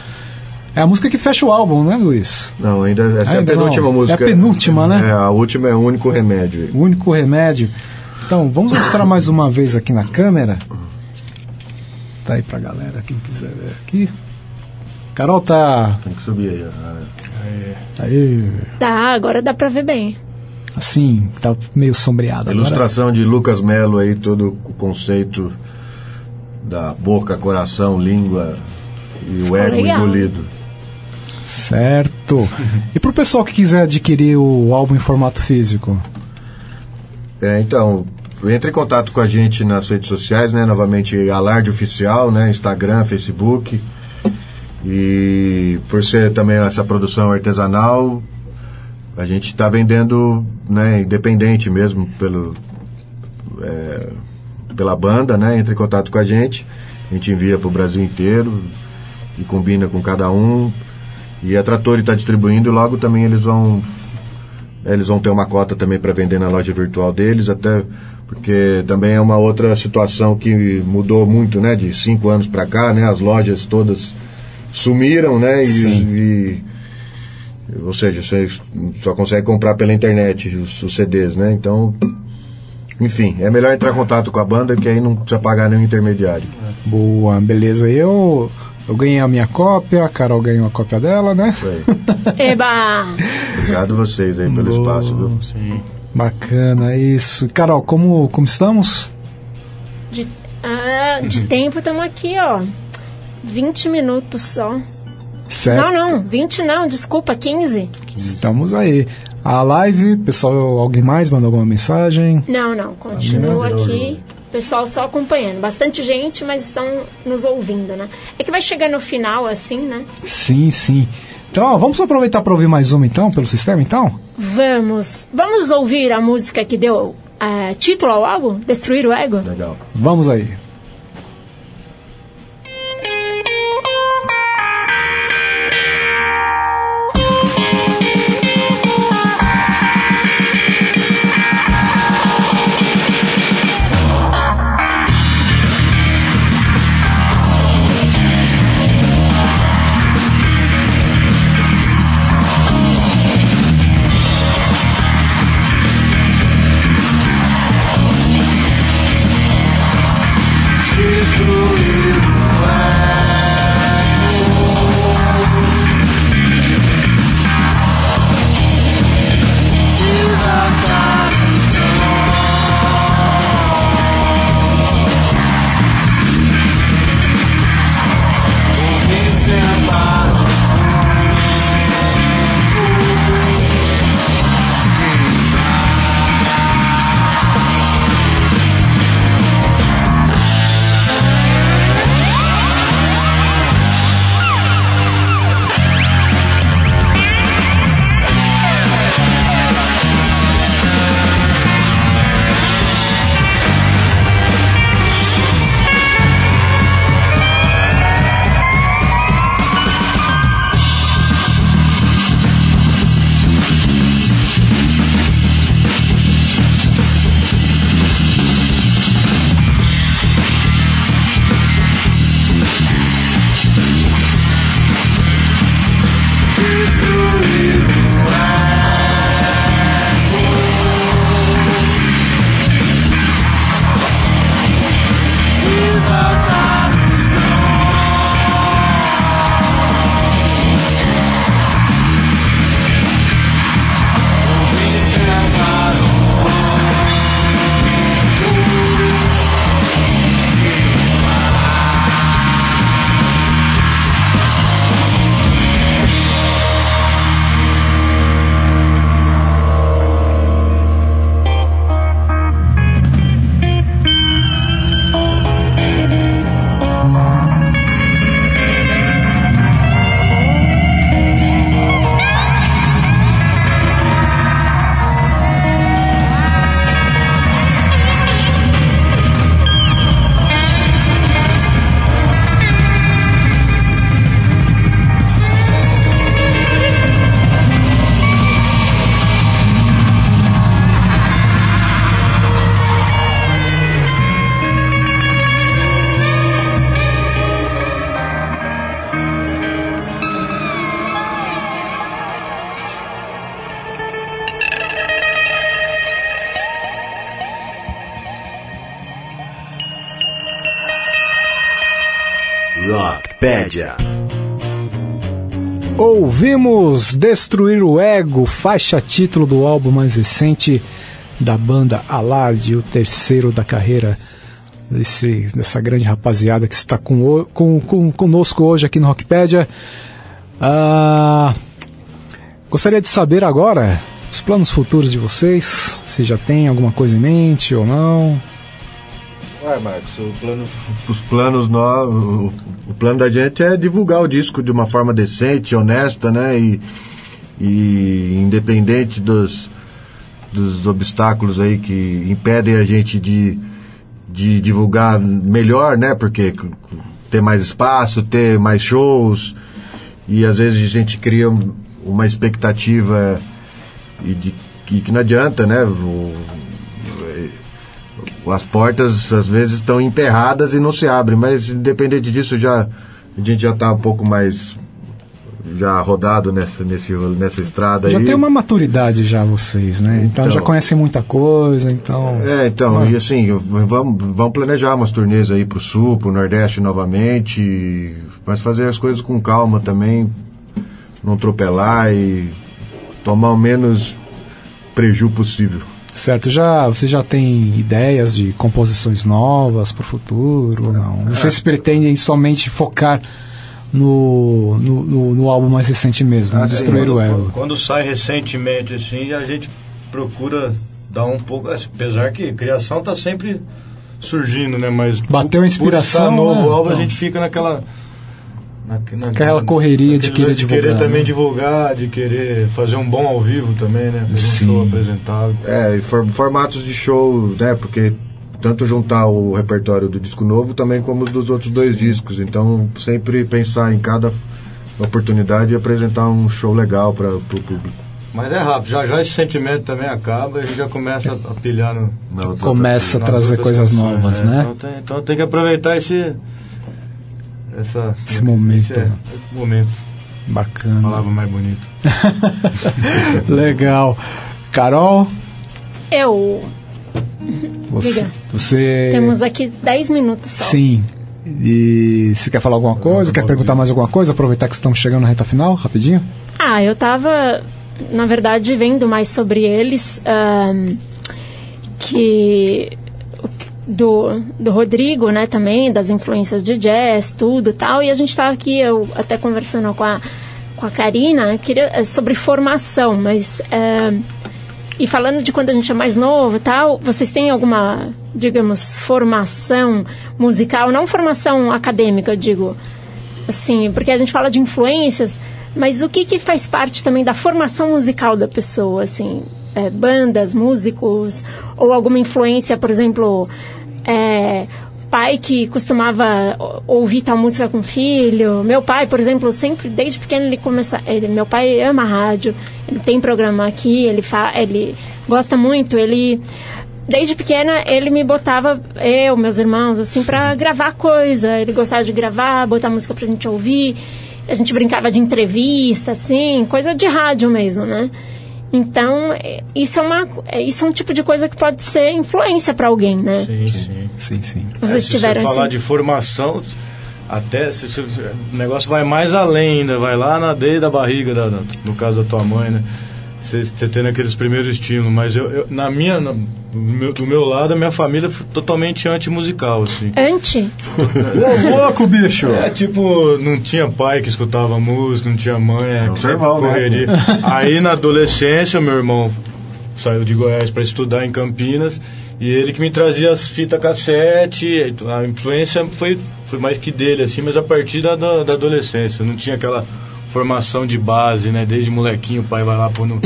É a música que fecha o álbum, né, Luiz? Não, ainda essa é Ainda a penúltima não. música. É a penúltima, né? É, a última é o único remédio. O único remédio. Então, vamos mostrar mais uma vez aqui na câmera. Tá aí pra galera, quem quiser ver aqui. Carol tá. Tem que subir aí. ó. Aí. Tá, agora dá pra ver bem. Assim, tá meio sombreado A agora. ilustração de Lucas Melo aí, todo o conceito da boca, coração, língua e o ego legal. engolido. Certo. E pro pessoal que quiser adquirir o álbum em formato físico? É, então, entre em contato com a gente nas redes sociais, né? Novamente, Alarde Oficial, né? Instagram, Facebook. E por ser também essa produção artesanal, a gente está vendendo, né? Independente mesmo pelo, é, pela banda, né? Entre em contato com a gente. A gente envia para o Brasil inteiro e combina com cada um. E a Trattori está distribuindo, logo também eles vão eles vão ter uma cota também para vender na loja virtual deles, até porque também é uma outra situação que mudou muito, né? De cinco anos para cá, né? As lojas todas sumiram, né? E, e- ou seja, você só consegue comprar pela internet os, os CDs, né? Então, enfim, é melhor entrar em contato com a banda que aí não precisa pagar nenhum intermediário. Boa, beleza. Eu, eu ganhei a minha cópia, a Carol ganhou a cópia dela, né? Isso aí. Eba! Obrigado vocês aí pelo espaço, viu? Sim. Bacana, isso. Carol, como, como estamos? De, ah, de tempo estamos aqui, ó. 20 minutos só. Certo. Não, não, 20 não, desculpa, 15. Estamos aí. A live, pessoal, alguém mais mandou alguma mensagem? Não, não, continua aqui. Pessoal só acompanhando. Bastante gente, mas estão nos ouvindo, né? É que vai chegar no final, assim, né? Sim, sim. Então, ó, vamos aproveitar para ouvir mais uma então, pelo sistema então? Vamos. Vamos ouvir a música que deu eh, título ao álbum? Destruir o Ego? Legal. Vamos aí. Ouvimos Destruir o Ego, faixa título do álbum mais recente da banda Alarde, o terceiro da carreira desse, dessa grande rapaziada que está com, com, com, conosco hoje aqui no Rockpedia. Ah, gostaria de saber agora os planos futuros de vocês, se já tem alguma coisa em mente ou não. Ué, Marcos, plano, os planos no, o, o plano da gente é divulgar o disco de uma forma decente, honesta, né? E, e independente dos, dos obstáculos aí que impedem a gente de, de divulgar melhor, né? Porque ter mais espaço, ter mais shows e às vezes a gente cria um- uma expectativa e de que, que não adianta, né? O- as portas às vezes estão emperradas e não se abrem, mas independente disso já a gente já está um pouco mais já rodado nessa nesse nessa estrada Já aí. tem uma maturidade já vocês, né? Então, Então. já conhecem muita coisa, então... É, então, Ah. e assim, vamos, vamos planejar umas turnês aí pro Sul, pro Nordeste novamente, mas fazer as coisas com calma também, não atropelar e tomar o menos preju possível. Certo, já você já tem ideias de composições novas para o futuro ou não? Vocês pretendem somente focar no, no, no, no álbum mais recente mesmo, no Ah. Destruir o Ego? Quando sai recentemente assim, a gente procura dar um pouco, apesar que criação tá sempre surgindo, né? Mas Bateu a inspiração, Por novo né? álbum, Então. a gente fica naquela na, na- Aquela correria de querer querer divulgar, também né? divulgar, de querer fazer um bom ao vivo também, né? Fazer Sim. um show apresentável. É, e for- formatos de show, né? Porque tanto juntar o repertório do disco novo também como os dos outros dois discos. Então, sempre pensar em cada oportunidade e apresentar um show legal para o público. Mas é rápido, já já esse sentimento também acaba e a gente já começa a pilhar no, Começa a nas trazer outras coisas canções, novas, é. né? Então tem, então tem que aproveitar esse. Essa, Esse momento. esse, é, esse momento. Bacana. Palavra mais bonita. Legal. Carol, Eu. você, Diga. você Temos aqui 10 minutos só. sim. E você quer falar alguma coisa? Quer perguntar mais alguma coisa? Aproveitar que estamos chegando na reta final, rapidinho. Ah, eu tava, na verdade, vendo mais sobre eles. ahn, que. Do, do Rodrigo, né, também, das influências de jazz, tudo tal. E a gente tava aqui, eu até conversando com a, com a Karina, queria, eh, sobre formação, mas. eh, e falando de quando a gente é mais novo tal, vocês têm alguma, digamos, formação musical, não formação acadêmica, eu digo, assim, porque a gente fala de influências, mas o que que faz parte também da formação musical da pessoa, assim, é, bandas, músicos, ou alguma influência, por exemplo, é, pai que costumava ouvir tal música com o filho. Meu pai, por exemplo, sempre, desde pequeno, ele começa. Ele, meu pai ama rádio, ele tem programa aqui, ele, fa, ele gosta muito, ele. Desde pequena, ele me botava, eu, meus irmãos, assim, pra gravar coisa. Ele gostava de gravar, botar música pra gente ouvir. A gente brincava de entrevista, assim, coisa de rádio mesmo, né? Então, é, isso é, uma, é, isso é um tipo de coisa que pode ser influência pra alguém, né? Sim, sim. Sim, sim. Vocês se tiveram você falar esse- de formação, até se, se- o negócio vai mais além ainda, vai lá na desde a barriga, da, da- no caso da tua mãe, né? Você tendo aqueles primeiros estímulos, mas eu, eu- na minha, na- do, meu, do meu lado, a minha família foi totalmente antimusical, assim. Anti? Ô, louco, bicho! É tipo, não tinha pai que escutava música, não tinha mãe, é, seu irmão, né? correria. Aí na adolescência, meu irmão saiu de Goiás para estudar em Campinas e ele que me trazia as fitas cassete, a influência foi, foi mais que dele, assim, mas a partir da, da, da adolescência, não tinha aquela formação de base, né? Desde molequinho o pai vai lá pôr no,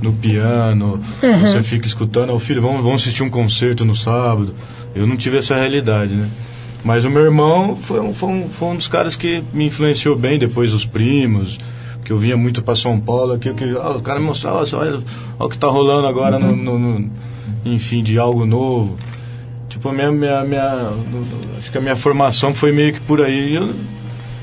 no piano, você fica escutando, ô filho, vamos, vamos assistir um concerto no sábado. Eu não tive essa realidade, né? Mas o meu irmão foi um, foi um, foi um dos caras que me influenciou bem, depois os primos, que eu vinha muito para São Paulo, que, que ah, os caras me mostravam, olha, olha o que tá rolando agora, no, no- no- enfim, de algo novo. Tipo, a minha, minha, minha, acho que a minha formação foi meio que por aí. Eu,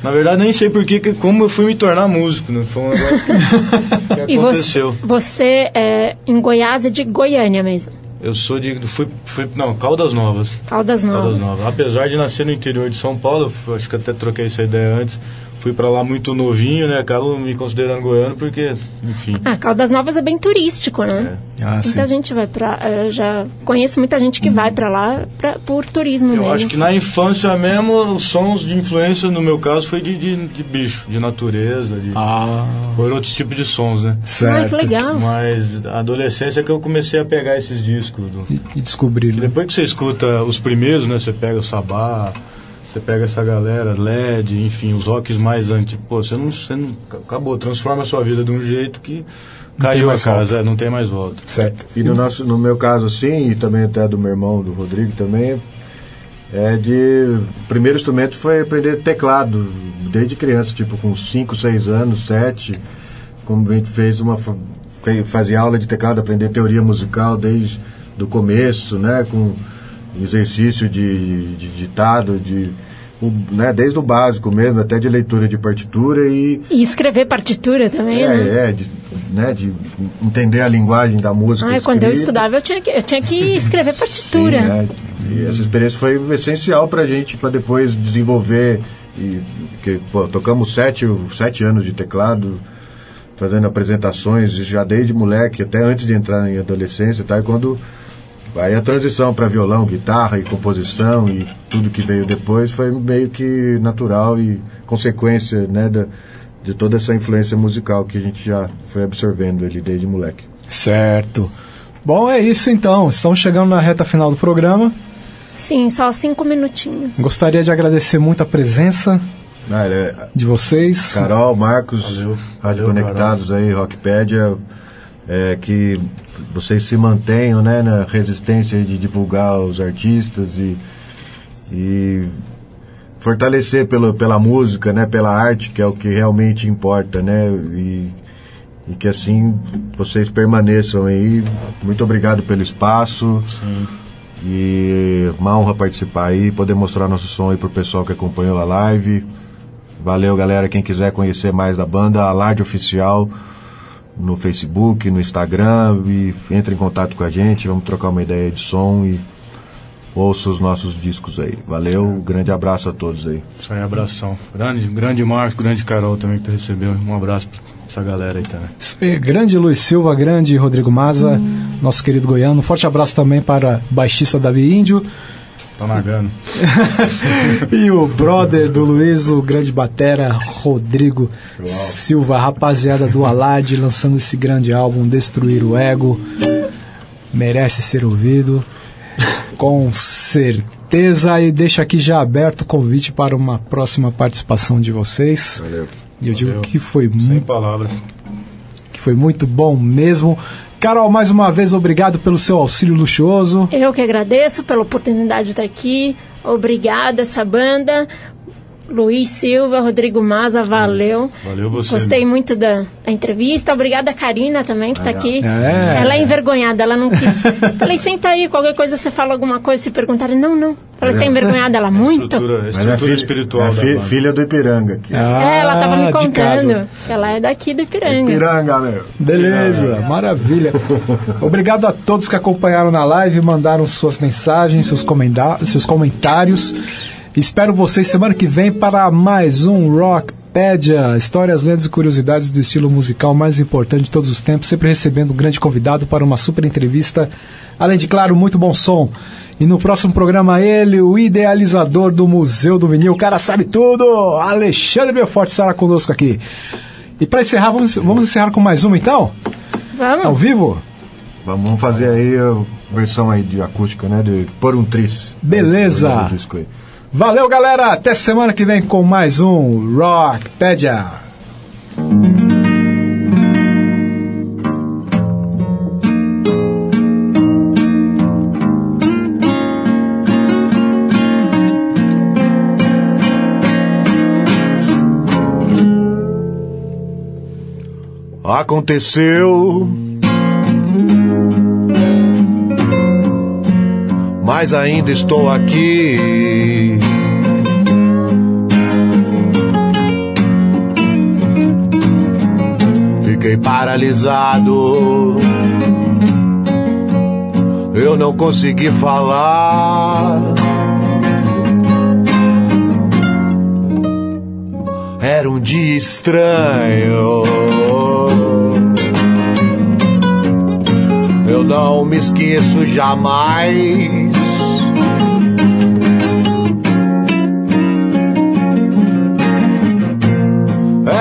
na verdade, nem sei por que, que- como eu fui me tornar músico, né? Foi um negócio que, que E você, aconteceu. você é, em Goiás é de Goiânia mesmo. Eu sou de. Fui, fui, não, Caldas Novas. Caldas Novas. Caldas Novas. Apesar de nascer no interior de São Paulo, acho que até troquei essa ideia antes. Fui pra lá muito novinho, né? Acabo me considerando goiano porque, enfim. Ah, Caldas Novas é bem turístico, né? Ah, sim. Muita gente vai pra. Eu já conheço muita gente que vai pra lá pra, por turismo Eu mesmo. acho que na infância mesmo, os sons de influência, no meu caso, foi de, de, de bicho, de natureza, de. Ah, Foram outros tipos de sons, né? Certo. que legal. Mas a adolescência é que eu comecei a pegar esses discos. Do... E, e descobrir, né? depois que você escuta os primeiros, né? Você pega o Sabá, você pega essa galera, LED, enfim, os rocks mais antigos. Pô, você não, você não. Acabou, transforma a sua vida de um jeito que tem caiu a casa, volta. é, não tem mais volta. Certo. E no, nosso, no meu caso, sim, e também até do meu irmão, do Rodrigo também, é de. O primeiro instrumento foi aprender teclado, desde criança, tipo com 5, 6 anos, 7. Como a gente fez uma. Fazia aula de teclado, aprender teoria musical desde do começo, né? Com exercício de, de ditado, de. Né, desde o básico mesmo, até de leitura de partitura e E escrever partitura também, né? é, é, de, né, de entender a linguagem da música. Ai, quando eu estudava, eu tinha que, eu tinha que escrever Sim, partitura. né, E essa experiência foi essencial pra gente, para depois desenvolver. E, que, pô, tocamos sete, sete anos de teclado, fazendo apresentações, já desde moleque, até antes de entrar em adolescência, tá? E quando. Aí a transição para violão, guitarra e composição e tudo que veio depois foi meio que natural e consequência, né, da, de toda essa influência musical que a gente já foi absorvendo ali desde moleque. Certo. Bom, é isso então. Estamos chegando na reta final do programa. Sim, só cinco minutinhos. Gostaria de agradecer muito a presença Ah, é, de vocês. Carol, Marcos, Valeu. Rádio Valeu, Conectados aí, Rockpedia, é, que vocês se mantenham né, na resistência de divulgar os artistas e, e fortalecer pelo, pela música, né, pela arte, que é o que realmente importa, né? E, e que assim vocês permaneçam aí. Muito obrigado pelo espaço. E uma honra participar aí, poder mostrar nosso som aí pro pessoal que acompanhou a live. Valeu, galera. Quem quiser conhecer mais da banda, Alarde Oficial no Facebook, no Instagram e entre em contato com a gente. Vamos trocar uma ideia de som e ouça os nossos discos aí. Valeu, grande abraço a todos aí. Isso aí, abração. Grande, grande Marcos, grande Carol também que tu recebeu. Um abraço pra essa galera aí também. Isso aí, Grande Luiz Silva, grande Rodrigo Maza, nosso querido goiano. Um forte abraço também para o baixista Davi Índio Tá nagando. e o brother do Luiz, o grande batera Rodrigo Silva, rapaziada do Alad, lançando esse grande álbum Destruir o Ego. Merece ser ouvido, com certeza. E deixo aqui já aberto o convite para uma próxima participação de vocês. Valeu. E eu digo Valeu. que foi Sem muito palavras. que foi muito bom mesmo. Carol, mais uma vez, obrigado pelo seu auxílio luxuoso. Eu que agradeço pela oportunidade de estar aqui. Obrigada, essa banda. Luiz Silva, Rodrigo Maza, valeu. Valeu você. Gostei muito da, da entrevista. Obrigada, Karina, também, que está aqui. É. Ela é envergonhada, ela não quis. Falei, senta aí, qualquer coisa você fala alguma coisa, se perguntarem. Não, não. Falei, você é envergonhada, ela muito. Estrutura, Mas é, estrutura filha, espiritual é da fi- filha do Ipiranga aqui. É, ela tava me Ah, contando. que Ela é daqui do Ipiranga. Ipiranga, meu. Beleza, maravilha. Obrigado a todos que acompanharam na live, mandaram suas mensagens, seus, comenda- seus comentários. Espero vocês semana que vem para mais um Rockpedia, histórias, lendas e curiosidades do estilo musical mais importante de todos os tempos, sempre recebendo um grande convidado para uma super entrevista, além de, claro, muito bom som. E no próximo programa ele, o idealizador do Museu do Vinil, o cara sabe tudo, Alexandre Belforte estará conosco aqui. E para encerrar, vamos, vamos encerrar com mais uma então? Ao Vamos? vivo? Vamos fazer aí a versão aí de acústica, né? De Por um Tris. Beleza. Aí. Valeu, galera! Até semana que vem com mais um Rockpedia. Aconteceu. Mas ainda estou aqui. Fiquei paralisado. eu não consegui falar. Era um dia estranho. Eu não me esqueço jamais.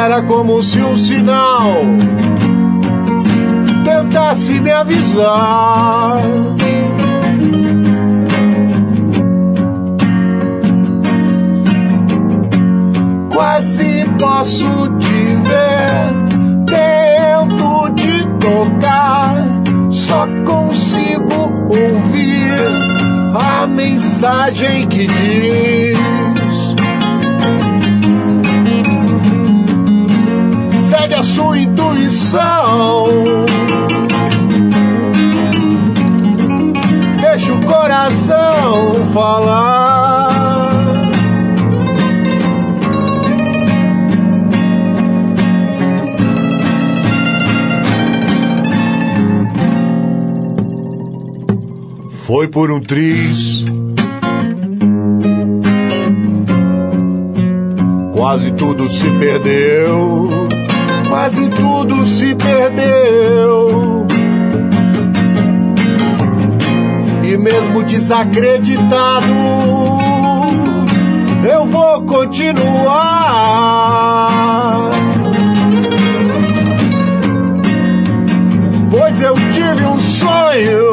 Era como se um sinal tentasse me avisar. Quase posso te ver, tento te tocar, só consigo ouvir a mensagem que diz. Intuição. Deixa o coração falar. Foi por um triz. Quase tudo se perdeu. Quase tudo se perdeu. E mesmo desacreditado, eu vou continuar. Pois eu tive um sonho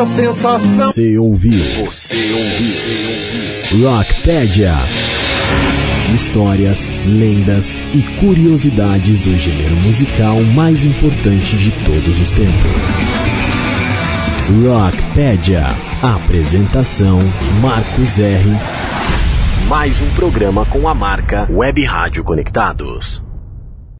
Uma sensação. Você ouviu? Você ouviu? Rockpedia. Histórias, lendas e curiosidades do gênero musical mais importante de todos os tempos. Rockpedia. Apresentação Marcos R. Mais um programa com a marca Web Rádio Conectados.